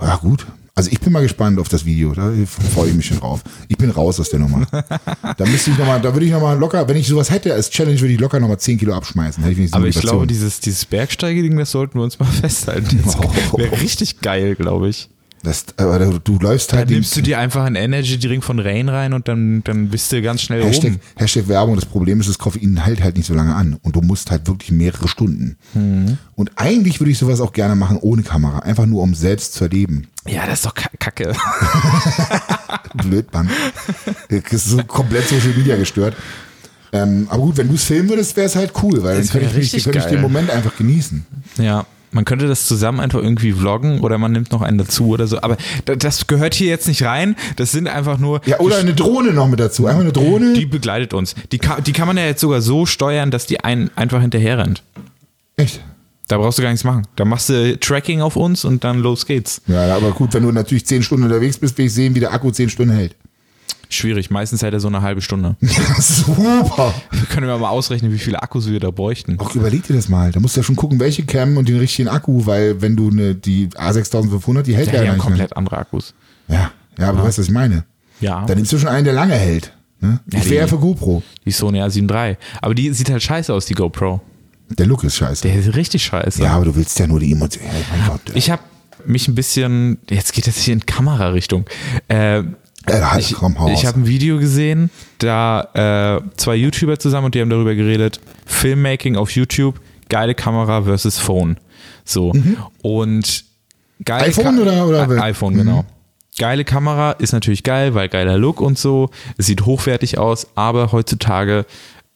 Ja, gut. Also ich bin mal gespannt auf das Video. Da freue ich mich schon drauf. Ich bin raus aus der Nummer. [laughs] Da müsste ich noch mal, da würde ich noch mal locker, wenn ich sowas hätte als Challenge, würde ich locker noch mal 10 Kilo abschmeißen. Ich Aber ich glaube, dieses, dieses Bergsteigeding, das sollten wir uns mal [laughs] festhalten. Das Oh. wäre richtig geil, glaube ich. Das, du, du läufst Dann halt den- nimmst du dir einfach einen Energy Drink von Rain rein und dann, dann bist du ganz schnell Hashtag, oben. Hashtag Werbung. Das Problem ist, das Koffein hält halt nicht so lange an und du musst halt wirklich mehrere Stunden. Mhm. Und eigentlich würde ich sowas auch gerne machen ohne Kamera, einfach nur um selbst zu erleben. Ja, das ist doch ka- kacke. [laughs] Blöd, Mann. Das ist so komplett Social Media gestört. Ähm, aber gut, wenn du es filmen würdest, wäre es halt cool, weil dann Das könnte wär ich, könnte ich den. Moment einfach genießen. Ja, man könnte das zusammen einfach irgendwie vloggen oder man nimmt noch einen dazu oder so. Aber da- das gehört hier jetzt nicht rein. Das sind einfach nur. Ja, oder eine Drohne noch mit dazu. Einfach eine Drohne. Die begleitet uns. Die kann, die kann man ja jetzt sogar so steuern, dass die einen einfach hinterher rennt. Echt? Da brauchst du gar nichts machen. Da machst du Tracking auf uns und dann los geht's. Ja, aber gut, wenn du natürlich zehn Stunden unterwegs bist, will ich sehen, wie der Akku zehn Stunden hält. Schwierig. Meistens hält er so eine halbe Stunde. [laughs] Ja, super. Wir [laughs] können wir mal ausrechnen, wie viele Akkus wir da bräuchten. Auch überleg dir das mal. Da musst du ja schon gucken, welche Cam und den richtigen Akku, weil wenn du eine, die A6500, die hält ja, hat ja nicht komplett andere Akkus. mehr. Ja, ja, aber du weißt, was ich meine. Ja. Da nimmst du schon einen, der lange hält. Ne? Ja, ich wäre ja für GoPro. Die Sony A7 III. Aber die sieht halt scheiße aus, die GoPro. Der Look ist scheiße. Der ist richtig scheiße. ja, aber du willst ja nur die Emotion. Ja. Ich habe mich ein bisschen, jetzt geht das hier in Kamerarichtung. Äh, ich ich habe ein Video gesehen, da äh, zwei YouTuber zusammen und die haben darüber geredet, Filmmaking auf YouTube, geile Kamera versus Phone. So. Und geile Mhm. iPhone Ka- oder- oder- Mhm. I- iPhone, genau. Geile Kamera ist natürlich geil, weil geiler Look und so. Es sieht hochwertig aus, aber heutzutage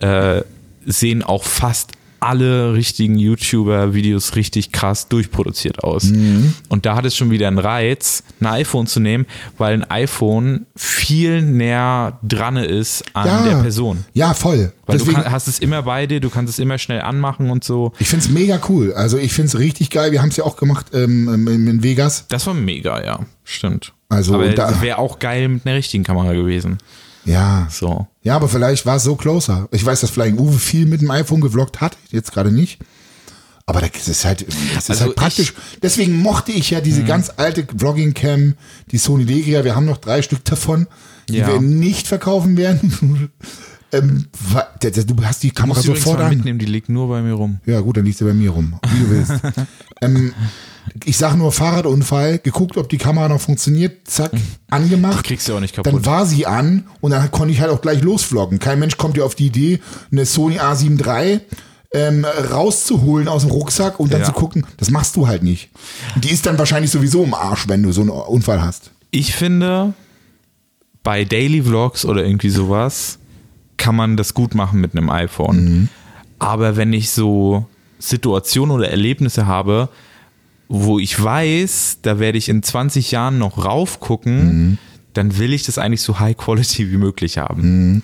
äh, sehen auch fast alle richtigen YouTuber-Videos richtig krass durchproduziert aus. Mhm. Und da hat es schon wieder einen Reiz, ein iPhone zu nehmen, weil ein iPhone viel näher dran ist an ja, der Person. Ja, voll. Weil Deswegen, du kann, hast es immer bei dir, du kannst es immer schnell anmachen und so. ich find's mega cool. Also ich find's richtig geil. Wir haben es ja auch gemacht ähm, in, in Vegas. Das war mega, ja. Stimmt. Also, aber da- wäre auch geil mit einer richtigen Kamera gewesen. Ja. So. Ja, aber vielleicht war es so closer. Ich weiß, dass Flying Uwe viel mit dem iPhone gevloggt hat, jetzt gerade nicht. Aber das ist halt, das ist Also halt praktisch. Deswegen mochte ich ja diese ganz alte Vlogging-Cam, die Sony Legria. Wir haben noch drei Stück davon, die Ja. wir nicht verkaufen werden. [laughs] ähm, du hast die Du Kamera übrigens sofort an. mitnehmen, die liegt nur bei mir rum. Ja, gut, dann liegt sie bei mir rum, wie du willst. [laughs] ähm, ich sage nur Fahrradunfall, geguckt, ob die Kamera noch funktioniert, zack, angemacht. Kriegst du auch nicht Dann kaputt. war sie an und dann konnte ich halt auch gleich losvloggen. Kein Mensch kommt ja auf die Idee, eine Sony A7 III ähm, rauszuholen aus dem Rucksack und dann Ja. zu gucken, das machst du halt nicht. Die ist dann wahrscheinlich sowieso im Arsch, wenn du so einen Unfall hast. Ich finde, bei Daily Vlogs oder irgendwie sowas kann man das gut machen mit einem iPhone. Aber wenn ich so Situationen oder Erlebnisse habe, wo ich weiß, da werde ich in 20 Jahren noch raufgucken, dann will ich das eigentlich so high quality wie möglich haben. Mhm.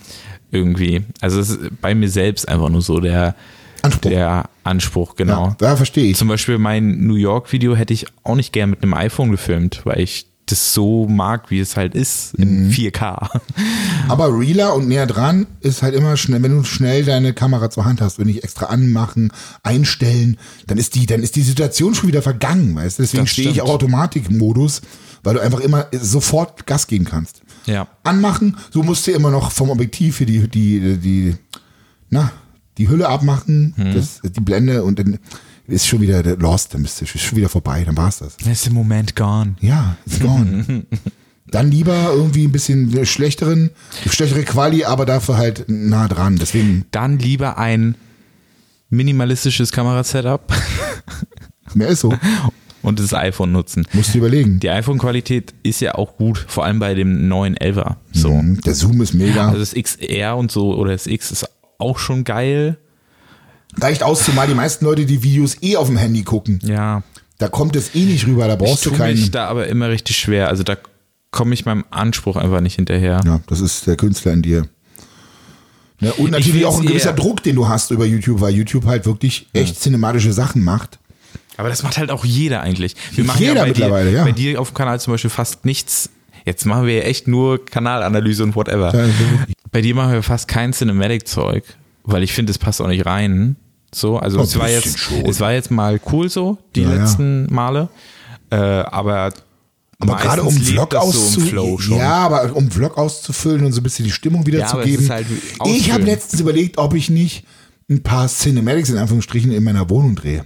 Irgendwie. Also es ist bei mir selbst einfach nur so der Anspruch. Der Anspruch, genau. Ja, ja verstehe ich. Zum Beispiel mein New York-Video hätte ich auch nicht gern mit einem iPhone gefilmt, weil ich das so mag, wie es halt ist, in Mhm. 4K. Aber realer und näher dran ist halt immer schnell, wenn du schnell deine Kamera zur Hand hast, wenn nicht extra anmachen, einstellen, dann ist die, dann ist die Situation schon wieder vergangen, weißt du? Deswegen stehe ich auch Automatikmodus, weil du einfach immer sofort Gas geben kannst. Ja. Anmachen, so musst du immer noch vom Objektiv hier die, die, die, na, die Hülle abmachen, Mhm. das, die Blende und dann ist schon wieder der lost, dann bist du ist schon wieder vorbei, dann war's das. Ist im Moment gone. Ja, it's gone. [laughs] Dann lieber irgendwie ein bisschen schlechteren, schlechtere Quali, aber dafür halt nah dran. Deswegen, Dann lieber ein minimalistisches Kamerasetup [laughs] mehr ist so. [laughs] und das iPhone nutzen. Musst du überlegen. Die iPhone-Qualität ist ja auch gut, vor allem bei dem neuen 11er. So. Mhm, Der Zoom ist mega. Also das XR und so oder das X ist auch schon geil. Reicht aus, zumal die meisten Leute die Videos eh auf dem Handy gucken. Ja. Da kommt es eh nicht rüber, da Ich brauchst du tue keinen. mich da aber immer richtig schwer. Also da komme ich meinem Anspruch einfach nicht hinterher. Ja, das ist der Künstler in dir. Ne? Und natürlich auch ein gewisser Druck, den du hast über YouTube, weil YouTube halt wirklich echt cinematische Sachen macht. Aber das macht halt auch jeder eigentlich. Wir machen Jeder ja bei mittlerweile, dir, ja. Bei dir auf dem Kanal zum Beispiel fast nichts. Jetzt machen wir ja echt nur Kanalanalyse und whatever. Ja, also. Bei dir machen wir fast kein Cinematic-Zeug, weil ich finde, es passt auch nicht rein. So, also Oh, es war jetzt, schon. es war jetzt mal cool so, die Ja, ja. letzten Male. Äh, aber Aber gerade um Vlog so auszufüllen. Schon. ja, aber um Vlog auszufüllen und so ein bisschen die Stimmung Ja, wiederzugeben. ist halt ich habe letztens überlegt, ob ich nicht ein paar Cinematics in Anführungsstrichen in meiner Wohnung drehe.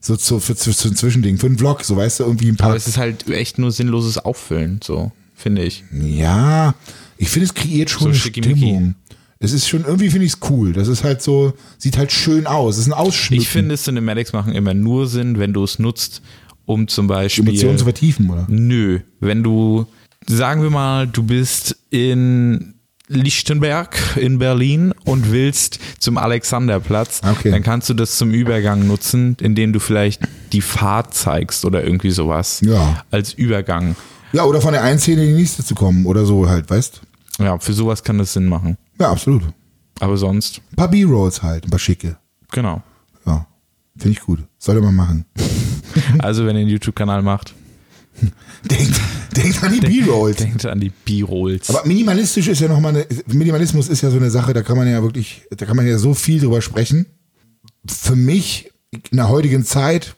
So zu, für, für, für ein Zwischending, für einen Vlog, so weißt du, irgendwie ein paar. Aber es ist halt echt nur sinnloses Auffüllen, so, finde ich. Ja, ich finde, es kreiert schon So eine. Stimmung. Es ist schon, irgendwie finde ich es cool. Das ist halt so, sieht halt schön aus. Es ist ein Ausschnitt. Ich finde, Cinematics machen immer nur Sinn, wenn du es nutzt, um zum Beispiel. Emotionen zu vertiefen, oder? Nö, wenn du, sagen wir mal, du bist in Lichtenberg in Berlin und willst zum Alexanderplatz, Okay. dann kannst du das zum Übergang nutzen, indem du vielleicht die Fahrt zeigst oder irgendwie sowas. Ja. Als Übergang. Ja, oder von der einen Szene in die nächste zu kommen oder so halt, weißt Ja, für sowas kann das Sinn machen. Ja, absolut. Aber sonst, Ein paar B-Rolls halt, ein paar schicke. genau. Ja, finde ich gut. Sollte man machen. [laughs] Also, wenn ihr einen YouTube-Kanal macht, [laughs] Denkt, denkt an die B-Rolls. denkt an die B-Rolls. Aber minimalistisch ist ja nochmal eine, Minimalismus ist ja so eine Sache, da kann man ja wirklich, da kann man ja so viel drüber sprechen. Für mich in der heutigen Zeit,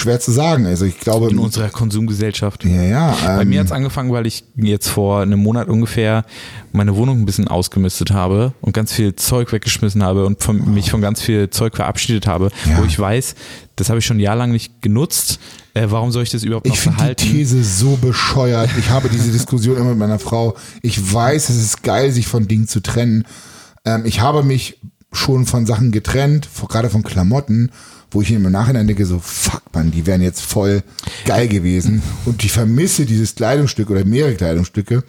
schwer zu sagen. Also ich glaube, In unserer Konsumgesellschaft. ja, ja. Bei Ähm, mir hat es angefangen, weil ich jetzt vor einem Monat ungefähr meine Wohnung ein bisschen ausgemistet habe und ganz viel Zeug weggeschmissen habe und von, mich von ganz viel Zeug verabschiedet habe, Ja. wo ich weiß, das habe ich schon jahrelang nicht genutzt. Äh, warum soll ich das überhaupt noch ich finde die? These so bescheuert. Ich habe diese [laughs] Diskussion immer mit meiner Frau. Ich weiß, es ist geil, sich von Dingen zu trennen. Ähm, ich habe mich schon von Sachen getrennt, gerade von Klamotten, wo ich mir im Nachhinein denke, so, fuck man, die wären jetzt voll geil gewesen. Und ich vermisse dieses Kleidungsstück oder mehrere Kleidungsstücke.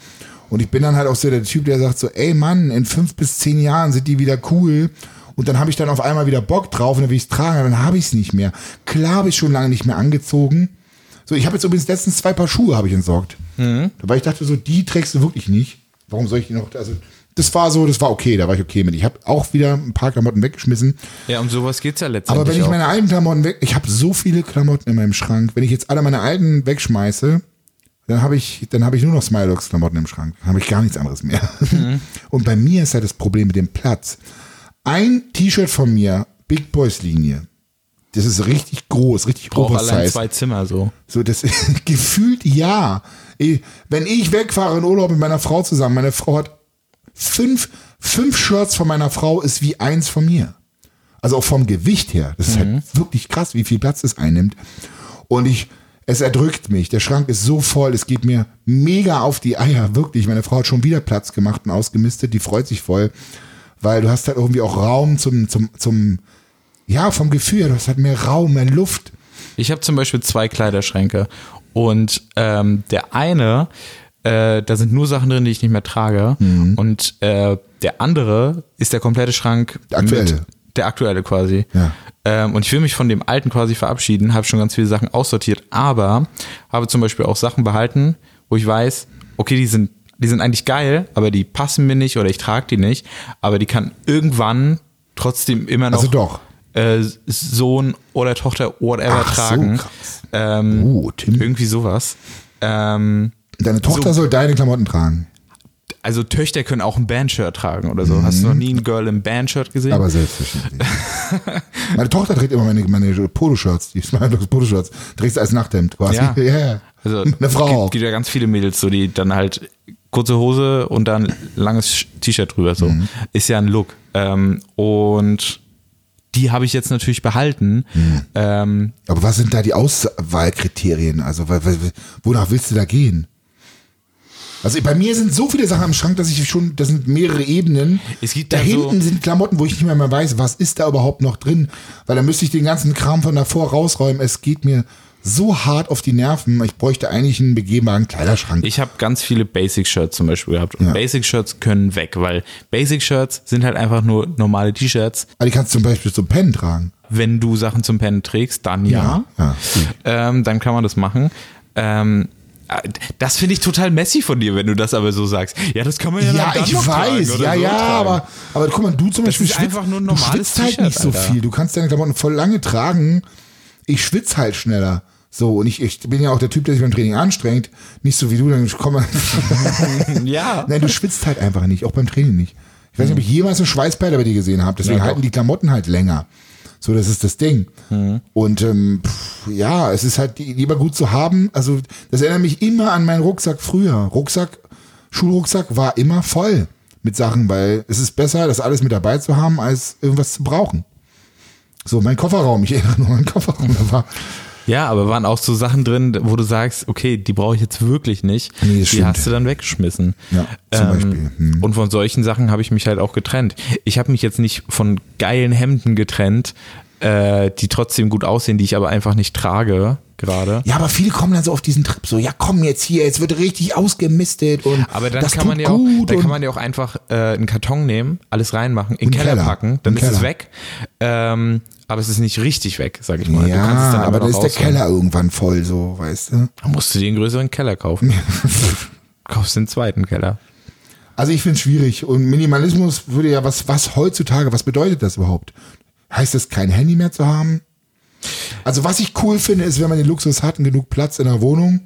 Und ich bin dann halt auch so der Typ, der sagt so, ey Mann, in fünf bis zehn Jahren sind die wieder cool. Und dann habe ich dann auf einmal wieder Bock drauf und dann will ich es tragen, aber dann habe ich es nicht mehr. Klar habe ich schon lange nicht mehr angezogen. So, ich habe jetzt übrigens letztens zwei Paar Schuhe habe ich entsorgt. Weil ich dachte so, die trägst du wirklich nicht. Warum soll ich die noch? Also, das war so, das war okay, da war ich okay mit. Ich habe auch wieder ein paar Klamotten weggeschmissen. Ja, um sowas geht's ja letztendlich Aber wenn ich meine alten Klamotten weg, ich habe so viele Klamotten in meinem Schrank. Wenn ich jetzt alle meine alten wegschmeiße, dann habe ich, dann habe ich nur noch Smilox Klamotten im Schrank. Dann habe ich gar nichts anderes mehr. Mhm. [laughs] Und bei mir ist halt das Problem mit dem Platz. Ein T-Shirt von mir, Big Boys Linie. Das ist richtig groß, richtig allein oversized. zwei Zimmer so. So, das [laughs] gefühlt ja. Ich, wenn ich wegfahre in Urlaub mit meiner Frau zusammen, meine Frau hat fünf, fünf Shirts von meiner Frau ist wie eins von mir. Also auch vom Gewicht her. Das ist halt wirklich krass, wie viel Platz es einnimmt. Und ich, es erdrückt mich. Der Schrank ist so voll, es geht mir mega auf die Eier. Wirklich. Meine Frau hat schon wieder Platz gemacht und ausgemistet. Die freut sich voll. Weil du hast halt irgendwie auch Raum zum, zum, zum, ja, vom Gefühl her. Du hast halt mehr Raum, mehr Luft. Ich habe zum Beispiel zwei Kleiderschränke und ähm, der eine, äh, da sind nur Sachen drin, die ich nicht mehr trage Mhm. und äh, der andere ist der komplette Schrank. Der aktuelle. Mit, der aktuelle quasi. Ja. Ähm, und ich will mich von dem alten quasi verabschieden, habe schon ganz viele Sachen aussortiert, aber habe zum Beispiel auch Sachen behalten, wo ich weiß, okay, die sind, die sind eigentlich geil, aber die passen mir nicht oder ich trage die nicht, aber die kann irgendwann trotzdem immer noch Also doch. äh, Sohn oder Tochter, whatever, Ach so, tragen. krass. ähm, Tim. Irgendwie sowas. Ähm, Deine Tochter soll deine Klamotten tragen. also Töchter können auch ein Bandshirt tragen oder so. Hast du noch nie ein Girl im Bandshirt gesehen? Mhm. Aber selbstverständlich. [laughs] meine Tochter trägt immer meine, meine Poloshirts, die Poloshirts, trägt sie als Nachthemd quasi. Ja. [laughs] ja. Also [laughs] Eine Frau gibt, auch. gibt ja ganz viele Mädels, so die dann halt kurze Hose und dann langes T-Shirt drüber. So Mhm. ist ja ein Look. Ähm, und die habe ich jetzt natürlich behalten. Mhm. Ähm, Aber was sind da die Auswahlkriterien? Also wonach willst du da gehen? Also bei mir sind so viele Sachen am Schrank, dass ich schon, das sind mehrere Ebenen. Es gibt da ja hinten so- sind Klamotten, wo ich nicht mehr, mehr weiß, was ist da überhaupt noch drin. Weil dann müsste ich den ganzen Kram von davor rausräumen. Es geht mir so hart auf die Nerven. Ich bräuchte eigentlich einen begehbaren Kleiderschrank. ich habe ganz viele Basic-Shirts zum Beispiel gehabt. Und Ja. Basic-Shirts können weg, weil Basic-Shirts sind halt einfach nur normale T-Shirts. Aber die kannst du zum Beispiel zum Pen tragen. Wenn du Sachen zum Pennen trägst, dann ja. Ja, gut. ähm, dann kann man das machen. Ähm, äh, das finde ich total messy von dir, wenn du das aber so sagst. Ja, das kann man ja, Ja, dann ich noch weiß, ja, so ja, tragen. aber, aber guck mal, du zum Das Beispiel ist einfach nur ein du schwitzt halt nicht so Alter. viel. Du kannst deine Klamotten voll lange tragen. Ich schwitze halt schneller. So, und ich, ich bin ja auch der Typ, der sich beim Training anstrengt. Nicht so wie du, dann komme. [laughs] [laughs] Ja. Nein, du schwitzt halt einfach nicht, auch beim Training nicht. Ich weiß nicht, ob ich jemals eine Schweißperle bei dir gesehen habe, deswegen Ja, halten die Klamotten halt länger. So, das ist das Ding. Mhm. Und ähm, pff, ja, es ist halt lieber gut zu haben. Also, das erinnert mich immer an meinen Rucksack früher. Rucksack, Schulrucksack war immer voll mit Sachen, weil es ist besser, das alles mit dabei zu haben, als irgendwas zu brauchen. So, mein Kofferraum, ich erinnere nur an meinen Kofferraum, da war. Ja, aber waren auch so Sachen drin, wo du sagst, okay, die brauche ich jetzt wirklich nicht. Nee, die stimmt. hast du dann weggeschmissen. Ja, zum Beispiel. Hm. Und von solchen Sachen habe ich mich halt auch getrennt. Ich habe mich jetzt nicht von geilen Hemden getrennt, äh, die trotzdem gut aussehen, die ich aber einfach nicht trage gerade. Ja, aber viele kommen dann so auf diesen Trip, so, ja komm jetzt hier, jetzt wird richtig ausgemistet und Aber dann das kann man ja auch, gut dann kann man ja auch einfach äh, einen Karton nehmen, alles reinmachen, in den Keller, Keller. packen, dann ist es Keller. weg. Ähm, aber es ist nicht richtig weg, sag ich mal. ja, du kannst es dann aber dann noch ist der rausholen. Keller irgendwann voll, so, weißt du? Dann musst du dir einen größeren Keller kaufen. [laughs] Kaufst den zweiten Keller. Also ich finde es schwierig und Minimalismus würde ja was, was heutzutage, was bedeutet das überhaupt? Heißt das kein Handy mehr zu haben? Also was ich cool finde, ist, wenn man den Luxus hat und genug Platz in der Wohnung,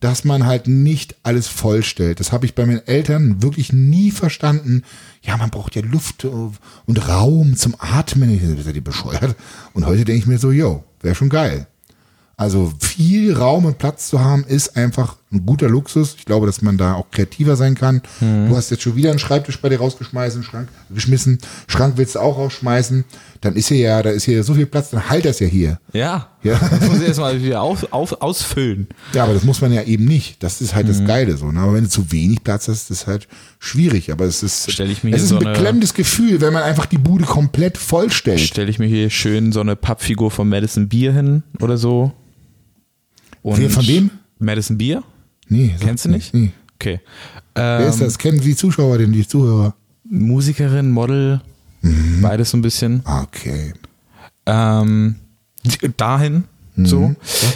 dass man halt nicht alles vollstellt. Das habe ich bei meinen Eltern wirklich nie verstanden. Ja, man braucht ja Luft äh, und Raum zum Atmen. Ich so, seid ihr bescheuert? Und heute denke ich mir so, yo, wäre schon geil. Also viel Raum und Platz zu haben, ist einfach ein guter Luxus. Ich glaube, dass man da auch kreativer sein kann. Du hast jetzt schon wieder einen Schreibtisch bei dir rausgeschmissen, Schrank geschmissen, Schrank willst du auch rausschmeißen. Dann ist hier ja, da ist hier so viel Platz, dann halt das ja hier. Ja. Ja. [laughs] Das muss ich erstmal wieder auf, auf, ausfüllen. Ja, aber das muss man ja eben nicht. Das ist halt das Geile so. Ne? Aber wenn du zu wenig Platz hast, ist es halt schwierig. Aber es ist, Stell ich mir es ist so ein beklemmendes Gefühl, wenn man einfach die Bude komplett vollstellt. Stelle ich mir hier schön so eine Pappfigur von Madison Beer hin oder so. Und von wem? Madison Beer? Nee, Kennst du nicht? Nee. Okay. Wer Ähm, ist das? Kennen die Zuschauer denn, die Zuhörer? Musikerin, Model, Mhm. beides so ein bisschen. Okay. Ähm, [laughs] dahin, so.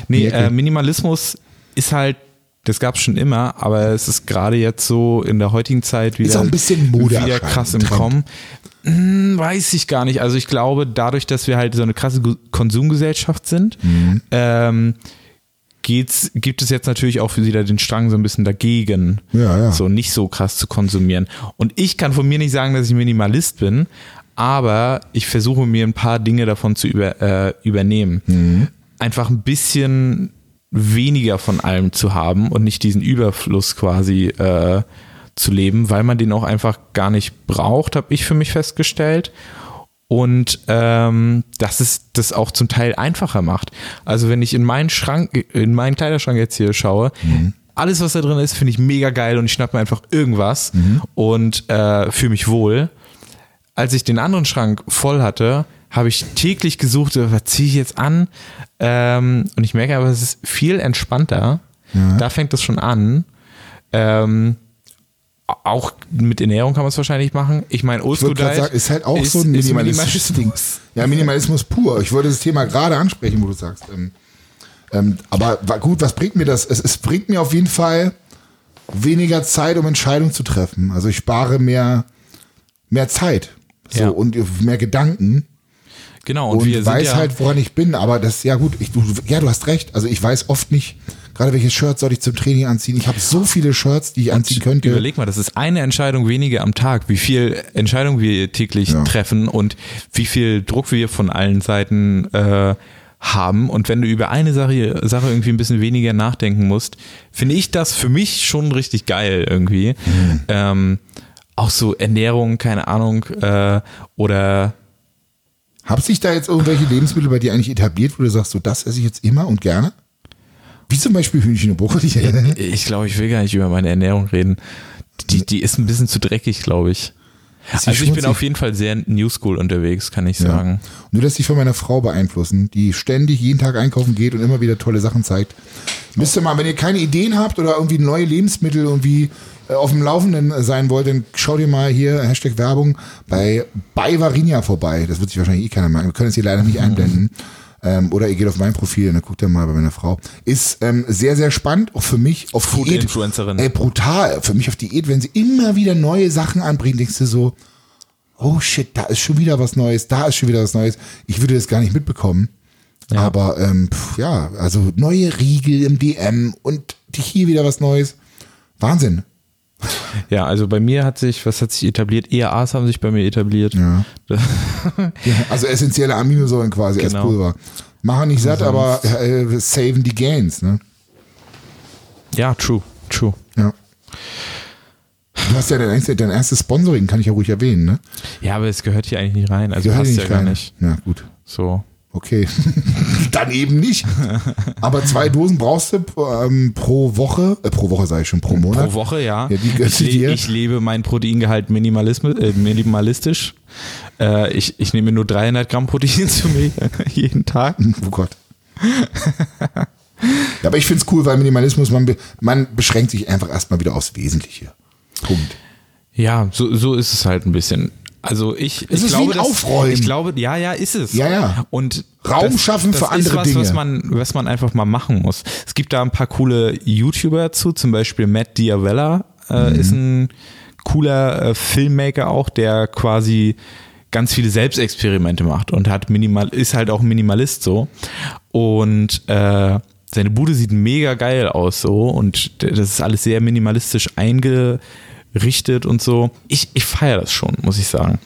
Nee, Mhm. äh, Minimalismus ist halt, das gab es schon immer, aber es ist gerade jetzt so in der heutigen Zeit wieder, auch ein bisschen Mode wieder krass im. Kommen. Hm, weiß ich gar nicht. Also ich glaube, dadurch, dass wir halt so eine krasse Konsumgesellschaft sind, Mhm. ähm, geht's, gibt es jetzt natürlich auch wieder den Strang so ein bisschen dagegen, Ja, ja. so nicht so krass zu konsumieren. Und ich kann von mir nicht sagen, dass ich Minimalist bin, aber ich versuche mir ein paar Dinge davon zu über, äh, übernehmen. Mhm. Einfach ein bisschen weniger von allem zu haben und nicht diesen Überfluss quasi äh, zu leben, weil man den auch einfach gar nicht braucht, habe ich für mich festgestellt. Und ähm, dass es das auch zum Teil einfacher macht. Also wenn ich in meinen Schrank, in meinen Kleiderschrank jetzt hier schaue, alles, was da drin ist, finde ich mega geil und ich schnapp mir einfach irgendwas und äh, fühle mich wohl. Als ich den anderen Schrank voll hatte, habe ich täglich gesucht, was ziehe ich jetzt an? Ähm, und ich merke aber, es ist viel entspannter. Da fängt es schon an. Ähm, auch mit Ernährung kann man es wahrscheinlich machen. Ich meine, Oldschool Diet sagen, ist halt auch so ein ist minimalistisches Ding. Ja, Minimalismus pur. Ich wollte das Thema gerade ansprechen, wo du sagst. Ähm, ähm, aber gut, was bringt mir das? Es, es bringt mir auf jeden Fall weniger Zeit, um Entscheidungen zu treffen. Also ich spare mehr, mehr Zeit. So, Ja. und mehr Gedanken. Genau, und, Und, weiß ja, halt, woran ich bin. Aber das, ja gut, ich, du, ja, du hast recht. Also ich weiß oft nicht, gerade welches Shirt soll ich zum Training anziehen. Ich habe so viele Shirts, die ich anziehen könnte. Überleg mal, das ist eine Entscheidung weniger am Tag, wie viel Entscheidungen wir täglich Ja. treffen und wie viel Druck wir von allen Seiten äh, haben. Und wenn du über eine Sache, Sache irgendwie ein bisschen weniger nachdenken musst, finde ich das für mich schon richtig geil irgendwie. Mhm. Ähm, auch so Ernährung, keine Ahnung, äh, oder Haben sich da jetzt irgendwelche Lebensmittel bei dir eigentlich etabliert, wo du sagst, so das esse ich jetzt immer und gerne? Wie zum Beispiel Hühnchen und Brokkoli. ich glaube, ich will gar nicht über meine Ernährung reden. Die, die ist ein bisschen zu dreckig, glaube ich. Also ich bin auf jeden Fall sehr New School unterwegs, kann ich sagen. Und du lässt dich von meiner Frau beeinflussen, die ständig jeden Tag einkaufen geht und immer wieder tolle Sachen zeigt. Müsst ihr mal, wenn ihr keine Ideen habt oder irgendwie neue Lebensmittel irgendwie äh, auf dem Laufenden sein wollt, dann schau dir mal hier, Hashtag Werbung, bei bei Varinia vorbei. Das wird sich wahrscheinlich eh keiner merken. Wir können es hier leider nicht einblenden. Ähm, oder ihr geht auf mein Profil und dann guckt ihr mal bei meiner Frau. Ist ähm, sehr, sehr spannend, auch für mich auf Diät. Food-Influencerin. Ey, brutal. Für mich auf Diät, wenn sie immer wieder neue Sachen anbringen, denkst du so, oh shit, da ist schon wieder was Neues, da ist schon wieder was Neues. Ich würde das gar nicht mitbekommen. Aber ähm, pf, ja, also neue Riegel im DM und hier wieder was Neues. Wahnsinn. [laughs] Ja, also bei mir hat sich, was hat sich etabliert? EAAs haben sich bei mir etabliert. [laughs] Ja. Also essentielle Aminosäuren quasi als Genau. Pulver. Machen nicht satt, aber äh, saven die Gains, ne? Ja, true, true. Ja. Du hast ja dein, dein erstes Sponsoring, kann ich ja ruhig erwähnen, ne? Ja, aber es gehört hier eigentlich nicht rein. Also Gehört passt hier ja gar rein. nicht. Ja, gut. So. Okay. [laughs] Dann eben nicht. [laughs] Aber zwei Dosen brauchst du ähm, pro Woche, äh, pro Woche sage ich schon, pro Monat. Pro Woche, ja. Ja, die ich, dir. ich lebe mein Proteingehalt äh, minimalistisch. Äh, ich, ich nehme nur 300 Gramm Protein [laughs] zu mir jeden Tag. Oh Gott. ja, aber ich finde es cool, weil Minimalismus, man, man beschränkt sich einfach erstmal wieder aufs Wesentliche. Punkt. Ja, so, so ist es halt ein bisschen. Also ich, Es ich ist wie glaube, ein dass- Aufräumen. ich glaube, ja, ja, ist es. Ja, ja. Und Raum schaffen für ist andere was, Dinge. Was man, was man einfach mal machen muss. Es gibt da ein paar coole YouTuber zu, zum Beispiel Matt Diavella äh, Mhm. ist ein cooler äh, Filmmaker auch, der quasi ganz viele Selbstexperimente macht und hat minimal, ist halt auch ein Minimalist so. Und äh, seine Bude sieht mega geil aus so und das ist alles sehr minimalistisch eingerichtet und so. Ich, ich feiere das schon, muss ich sagen.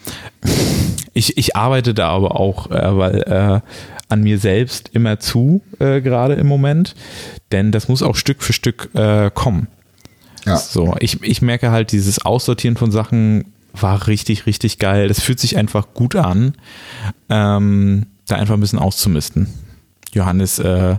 Ich, ich arbeite da aber auch, äh, weil äh, an mir selbst immer zu, äh, gerade im Moment. Denn das muss auch Stück für Stück äh, kommen. Ja. So, ich, ich merke halt, dieses Aussortieren von Sachen war richtig, richtig geil. Das fühlt sich einfach gut an, ähm, da einfach ein bisschen auszumisten. Johannes, äh,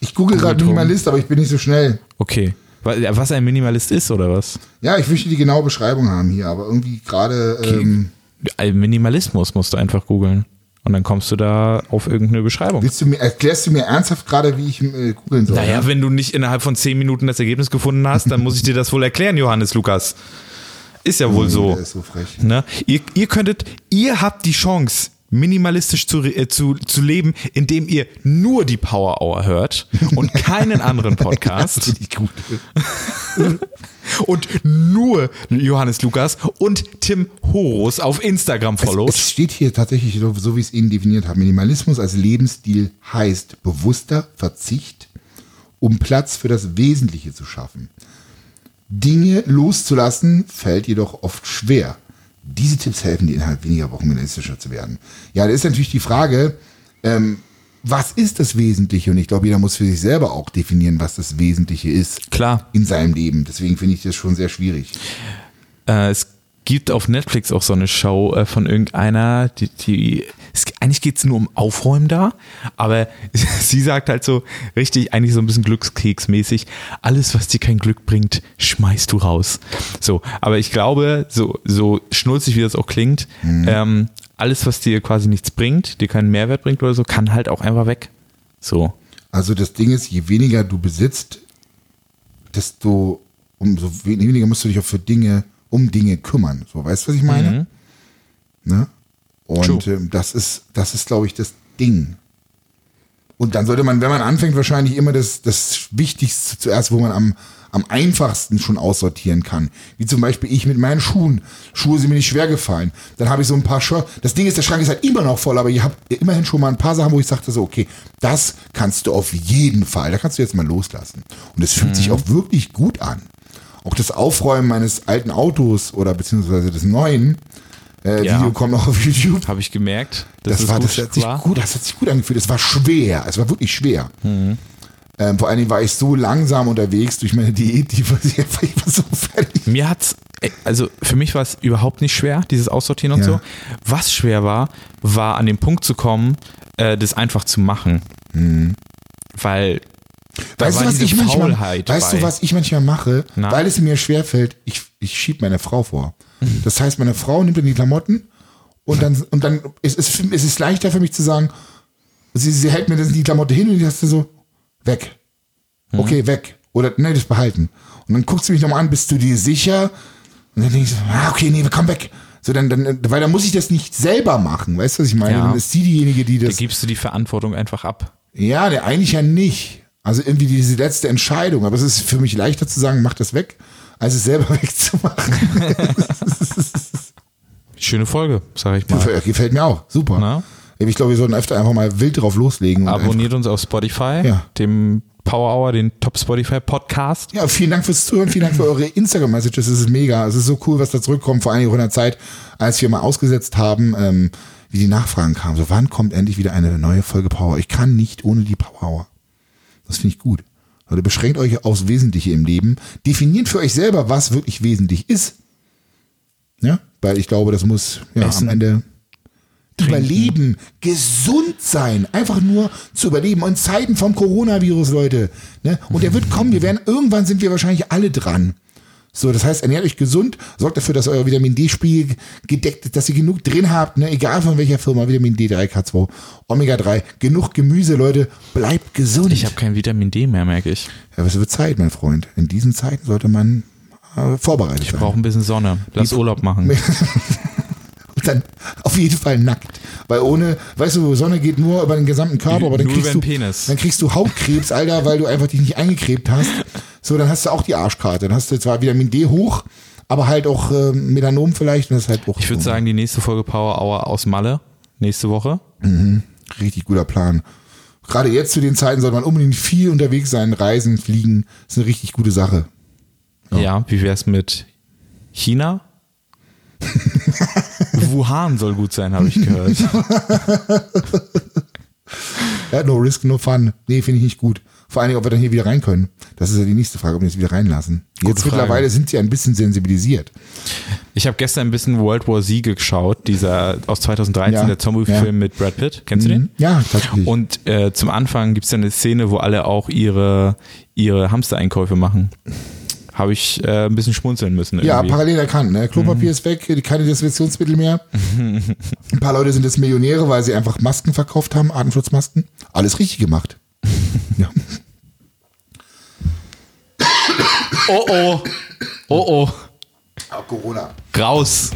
Ich google gerade. Minimalist, aber ich bin nicht so schnell. okay. Wa- Was ein Minimalist ist, oder was? Ja, ich möchte die genaue Beschreibung haben hier, aber irgendwie gerade. Ähm, Äh, Minimalismus musst du einfach googeln. Und dann kommst du da auf irgendeine Beschreibung. willst du mir, erklärst du mir ernsthaft gerade, wie ich äh, googeln soll? Naja, ja? wenn du nicht innerhalb von zehn Minuten das Ergebnis gefunden hast, dann muss ich dir das wohl erklären, Johannes Lukas. Ist ja wohl so. Der ist so frech. Ne? Ihr, ihr könntet, ihr habt die Chance, minimalistisch zu, äh, zu, zu leben, indem ihr nur die Power Hour hört und keinen anderen [laughs] Podcast [laughs] und nur Johannes Lukas und Tim Horus auf Instagram Es, followt. es steht hier tatsächlich so, so wie ich es Ihnen definiert habe. Minimalismus als Lebensstil heißt bewusster Verzicht, um Platz für das Wesentliche zu schaffen. Dinge loszulassen fällt jedoch oft schwer. Diese Tipps helfen dir innerhalb weniger Wochen minimalistischer zu werden. Ja, da ist natürlich die Frage, ähm, was ist das Wesentliche? Und ich glaube, jeder muss für sich selber auch definieren, was das Wesentliche ist Klar. in seinem Leben. Deswegen finde ich das schon sehr schwierig. Äh, es gibt auf Netflix auch so eine Show äh, von irgendeiner, die, die es, eigentlich geht es nur um Aufräumen da, aber [laughs] sie sagt halt so richtig, eigentlich so ein bisschen glückskeksmäßig, alles, was dir kein Glück bringt, schmeißt du raus. So, aber ich glaube, so, so schnulzig wie das auch klingt, ähm, alles, was dir quasi nichts bringt, dir keinen Mehrwert bringt oder so, kann halt auch einfach weg. So. Also das Ding ist, je weniger du besitzt, desto umso weniger musst du dich auch für Dinge, um Dinge kümmern. So, weißt du, was ich meine? Ne? Und ähm, das ist, das ist, glaube ich, das Ding. Und dann sollte man, wenn man anfängt, wahrscheinlich immer das, das Wichtigste zuerst, wo man am, am einfachsten schon aussortieren kann. Wie zum Beispiel ich mit meinen Schuhen. Schuhe sind mir nicht schwer gefallen. Dann habe ich so ein paar Shirts. Das Ding ist, der Schrank ist halt immer noch voll, aber ihr habt immerhin schon mal ein paar Sachen, wo ich sagte so, okay, das kannst du auf jeden Fall, da kannst du jetzt mal loslassen. Und es fühlt sich auch wirklich gut an. Auch das Aufräumen meines alten Autos oder beziehungsweise des neuen, äh, Ja. Video kommt noch auf YouTube. Habe ich gemerkt. Das, war, das hat sich war. gut, das hat sich gut angefühlt. Es war schwer. Es war wirklich schwer. Mhm. Ähm, vor allen Dingen war ich so langsam unterwegs durch meine Diät, die war, [laughs] ich war so fertig. Mir hat's, äh, also für mich war es überhaupt nicht schwer, dieses Aussortieren und Ja. so. Was schwer war, war an den Punkt zu kommen, äh, das einfach zu machen. Weil da. Weißt du, was ich manchmal, Faulheit weißt bei. du, was ich manchmal mache? Na? Weil es mir schwerfällt, ich, ich schieb meine Frau vor. Mhm. Das heißt, meine Frau nimmt dann die Klamotten und dann, und dann ist es, es ist leichter für mich zu sagen, sie, sie hält mir die Klamotte hin und ich hast du so, weg. Mhm. Okay, weg. Oder, nee, das behalten. Und dann guckt sie mich nochmal an, bist du dir sicher? Und dann denke ich so, ah, okay, nee, komm weg. So, dann, dann, weil dann muss ich das nicht selber machen. Weißt du, was ich meine? Ja. Dann ist sie diejenige, die da das. gibst du die Verantwortung einfach ab. Ja, ne, eigentlich ja nicht. Also irgendwie diese letzte Entscheidung. Aber es ist für mich leichter zu sagen, mach das weg, als es selber [laughs] wegzumachen. [laughs] Schöne Folge, sag ich mal. Gefällt- mir auch. Super. Na? Ich glaube, wir sollten öfter einfach mal wild drauf loslegen. Abonniert uns auf Spotify, Ja. dem Power Hour, den Top Spotify Podcast. Ja, vielen Dank fürs Zuhören, vielen Dank für eure Instagram-Messages. Es ist mega. Es ist so cool, was da zurückkommt, vor auch in der Zeit, als wir mal ausgesetzt haben, ähm, wie die Nachfragen kamen. So, wann kommt endlich wieder eine neue Folge Power? Ich kann nicht ohne die Power Hour. Das finde ich gut. Leute, beschränkt euch aufs Wesentliche im Leben. Definiert für euch selber, was wirklich wesentlich ist. Ja, weil ich glaube, das muss ja, Essen. am Ende überleben, gesund sein, einfach nur zu überleben. Und Zeiten vom Coronavirus, Leute. Ne? Und der wird kommen. Wir werden irgendwann sind wir wahrscheinlich alle dran. So, das heißt, ernährt euch gesund, sorgt dafür, dass euer Vitamin D-Spiegel gedeckt ist, dass ihr genug drin habt, ne? egal von welcher Firma, Vitamin D3, K2, Omega 3, genug Gemüse, Leute, bleibt gesund. Ich habe kein Vitamin D mehr, merke ich. ja, es wird Zeit, mein Freund. In diesen Zeiten sollte man äh, vorbereitet Ich sein. brauche ein bisschen Sonne. Lass Urlaub machen. [laughs] [laughs] Dann auf jeden Fall nackt. Weil ohne, weißt du, Sonne geht nur über den gesamten Körper, aber dann Nur kriegst, du, Penis. dann kriegst du Hautkrebs, Alter, weil du einfach dich nicht eingecremt hast. So, dann hast du auch die Arschkarte. Dann hast du zwar Vitamin D hoch, aber halt auch äh, Melanom vielleicht. Und das ist halt auch Ich würde so. sagen, die nächste Folge Power Hour aus Malle. Nächste Woche. richtig guter Plan. Gerade jetzt zu den Zeiten sollte man unbedingt viel unterwegs sein, reisen, fliegen. Das ist eine richtig gute Sache. Ja, wie wär's mit China? [laughs] Wuhan soll gut sein, habe ich gehört. [laughs] Ja, no risk, no fun. Nee, finde ich nicht gut. Vor allen Dingen, ob wir dann hier wieder rein können. Das ist ja die nächste Frage, ob wir jetzt wieder reinlassen. Jetzt Frage. mittlerweile sind sie ein bisschen sensibilisiert. Ich habe gestern ein bisschen World War Z geschaut, dieser aus 2013, Ja, der Zombie-Film ja. mit Brad Pitt. Kennst du den? Ja, tatsächlich. Und äh, zum Anfang gibt's dann eine Szene, wo alle auch ihre, ihre Hamstereinkäufe machen. Habe ich äh, ein bisschen schmunzeln müssen. Ja, Irgendwie. parallel erkannt. Ne? Klopapier ist weg, keine Desinfektionsmittel mehr. [laughs] Ein paar Leute sind jetzt Millionäre, weil sie einfach Masken verkauft haben, Atemschutzmasken. Alles richtig gemacht. [laughs] ja. oh oh. Oh oh. Corona. Raus.